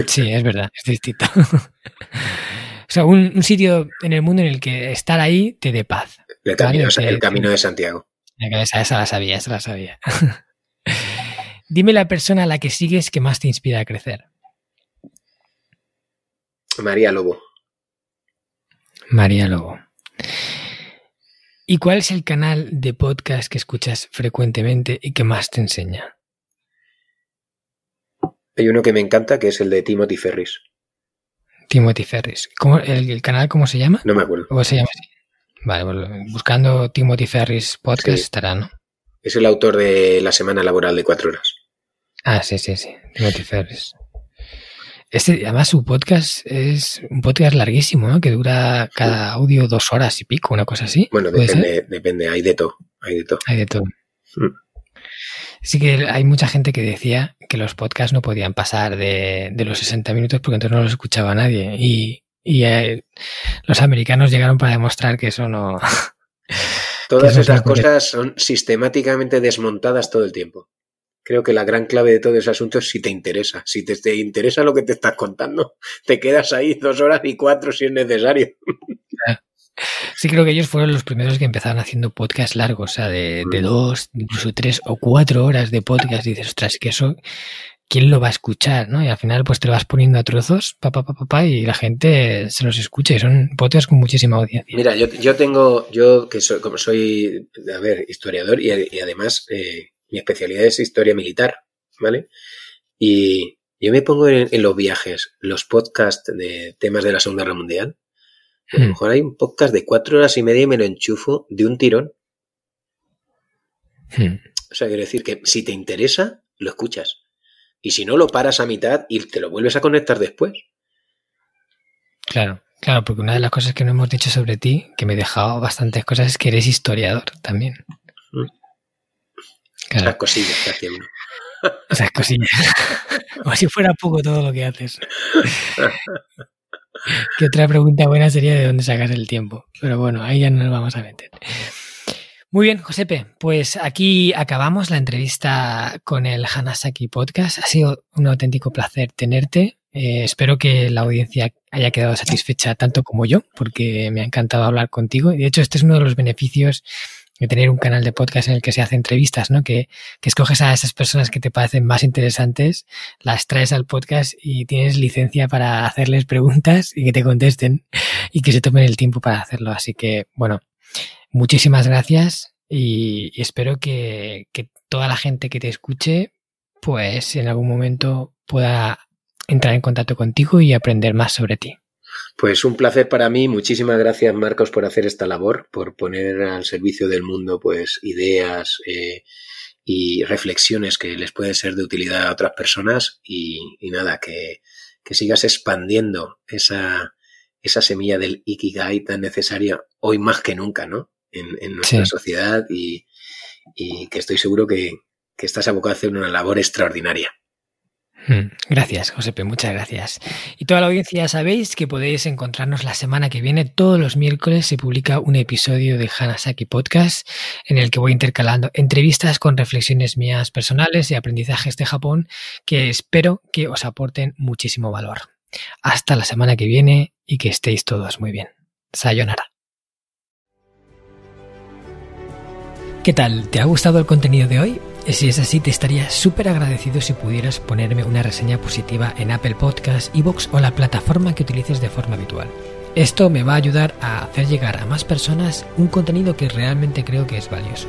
Sí, es verdad, es distinto. o sea, un, sitio en el mundo en el que estar ahí te dé paz.
El camino, el camino de Santiago.
Esa, esa la sabía, esa la sabía. Dime la persona a la que sigues que más te inspira a crecer.
María Lobo.
María Lobo. ¿Y cuál es el canal de podcast que escuchas frecuentemente y que más te enseña?
Hay uno que me encanta que es el de Timothy Ferris.
Timothy Ferris. ¿Cómo, el, canal cómo se llama?
No me acuerdo.
¿Cómo se llama? Vale, pues, buscando Timothy Ferris podcast estará, ¿no?
Es el autor de La Semana Laboral de Cuatro Horas.
Ah, sí, sí, sí. Timothy Ferris. Este, además, su podcast es un podcast larguísimo, ¿no? Que dura cada audio dos horas y pico, una cosa así.
Bueno, depende, depende, hay de todo. Hay de todo.
Hay de todo. Mm. Sí que hay mucha gente que decía que los podcasts no podían pasar de, los 60 minutos porque entonces no los escuchaba nadie. Y, eh, los americanos llegaron para demostrar que eso no...
Todas esas cosas son sistemáticamente desmontadas todo el tiempo creo que la gran clave de todo ese asunto es si te interesa. Si te, interesa lo que te estás contando, te quedas ahí dos horas y cuatro si es necesario.
Sí, creo que ellos fueron los primeros que empezaron haciendo podcasts largos, o sea, de, de dos, incluso tres o cuatro horas de podcast. Y dices, ostras, que eso, ¿quién lo va a escuchar? ¿no? Y al final, pues te lo vas poniendo a trozos, papá, papá, papá, y la gente se los escucha y son podcasts con muchísima audiencia.
Mira, yo, yo tengo, yo que soy, como soy, a ver, historiador y, además eh, mi especialidad es historia militar, ¿vale? Y yo me pongo en, los viajes, los podcasts de temas de la Segunda Guerra Mundial. A lo hmm. mejor hay un podcast de cuatro horas y media y me lo enchufo de un tirón. Hmm. O sea, quiero decir que si te interesa, lo escuchas. Y si no, lo paras a mitad y te lo vuelves a conectar después.
Claro, claro, porque una de las cosas que no hemos dicho sobre ti, que me he dejado bastantes cosas, es que eres historiador también.
Esas cosillas que hace uno.
Esas cosillas. Como si fuera poco todo lo que haces. ¿Qué otra pregunta buena sería de dónde sacas el tiempo? Pero bueno, ahí ya no nos vamos a meter. Muy bien, Josepe, pues aquí acabamos la entrevista con el Hanasaki Podcast. Ha sido un auténtico placer tenerte. Eh, espero que la audiencia haya quedado satisfecha tanto como yo, porque me ha encantado hablar contigo. De hecho, este es uno de los beneficios tener un canal de podcast en el que se hace entrevistas, ¿no? Que, que, escoges a esas personas que te parecen más interesantes, las traes al podcast y tienes licencia para hacerles preguntas y que te contesten y que se tomen el tiempo para hacerlo. Así que, bueno, muchísimas gracias y, espero que, que toda la gente que te escuche, pues en algún momento pueda entrar en contacto contigo y aprender más sobre ti.
Pues un placer para mí. Muchísimas gracias, Marcos, por hacer esta labor, por poner al servicio del mundo, pues, ideas eh, y reflexiones que les pueden ser de utilidad a otras personas. Y, nada, que, sigas expandiendo esa, esa semilla del Ikigai tan necesaria hoy más que nunca, ¿no? En, nuestra sociedad y, que estoy seguro que, que estás abocado a hacer una labor extraordinaria.
Hmm. Gracias, Josepe, muchas gracias. Y toda la audiencia sabéis que podéis encontrarnos la semana que viene. Todos los miércoles se publica un episodio de Hanasaki Podcast en el que voy intercalando entrevistas con reflexiones mías personales y aprendizajes de Japón que espero que os aporten muchísimo valor. Hasta la semana que viene y que estéis todos muy bien. Sayonara. ¿Qué tal? ¿Te ha gustado el contenido de hoy? Si es así, te estaría súper agradecido si pudieras ponerme una reseña positiva en Apple Podcasts, Evox o la plataforma que utilices de forma habitual. Esto me va a ayudar a hacer llegar a más personas un contenido que realmente creo que es valioso.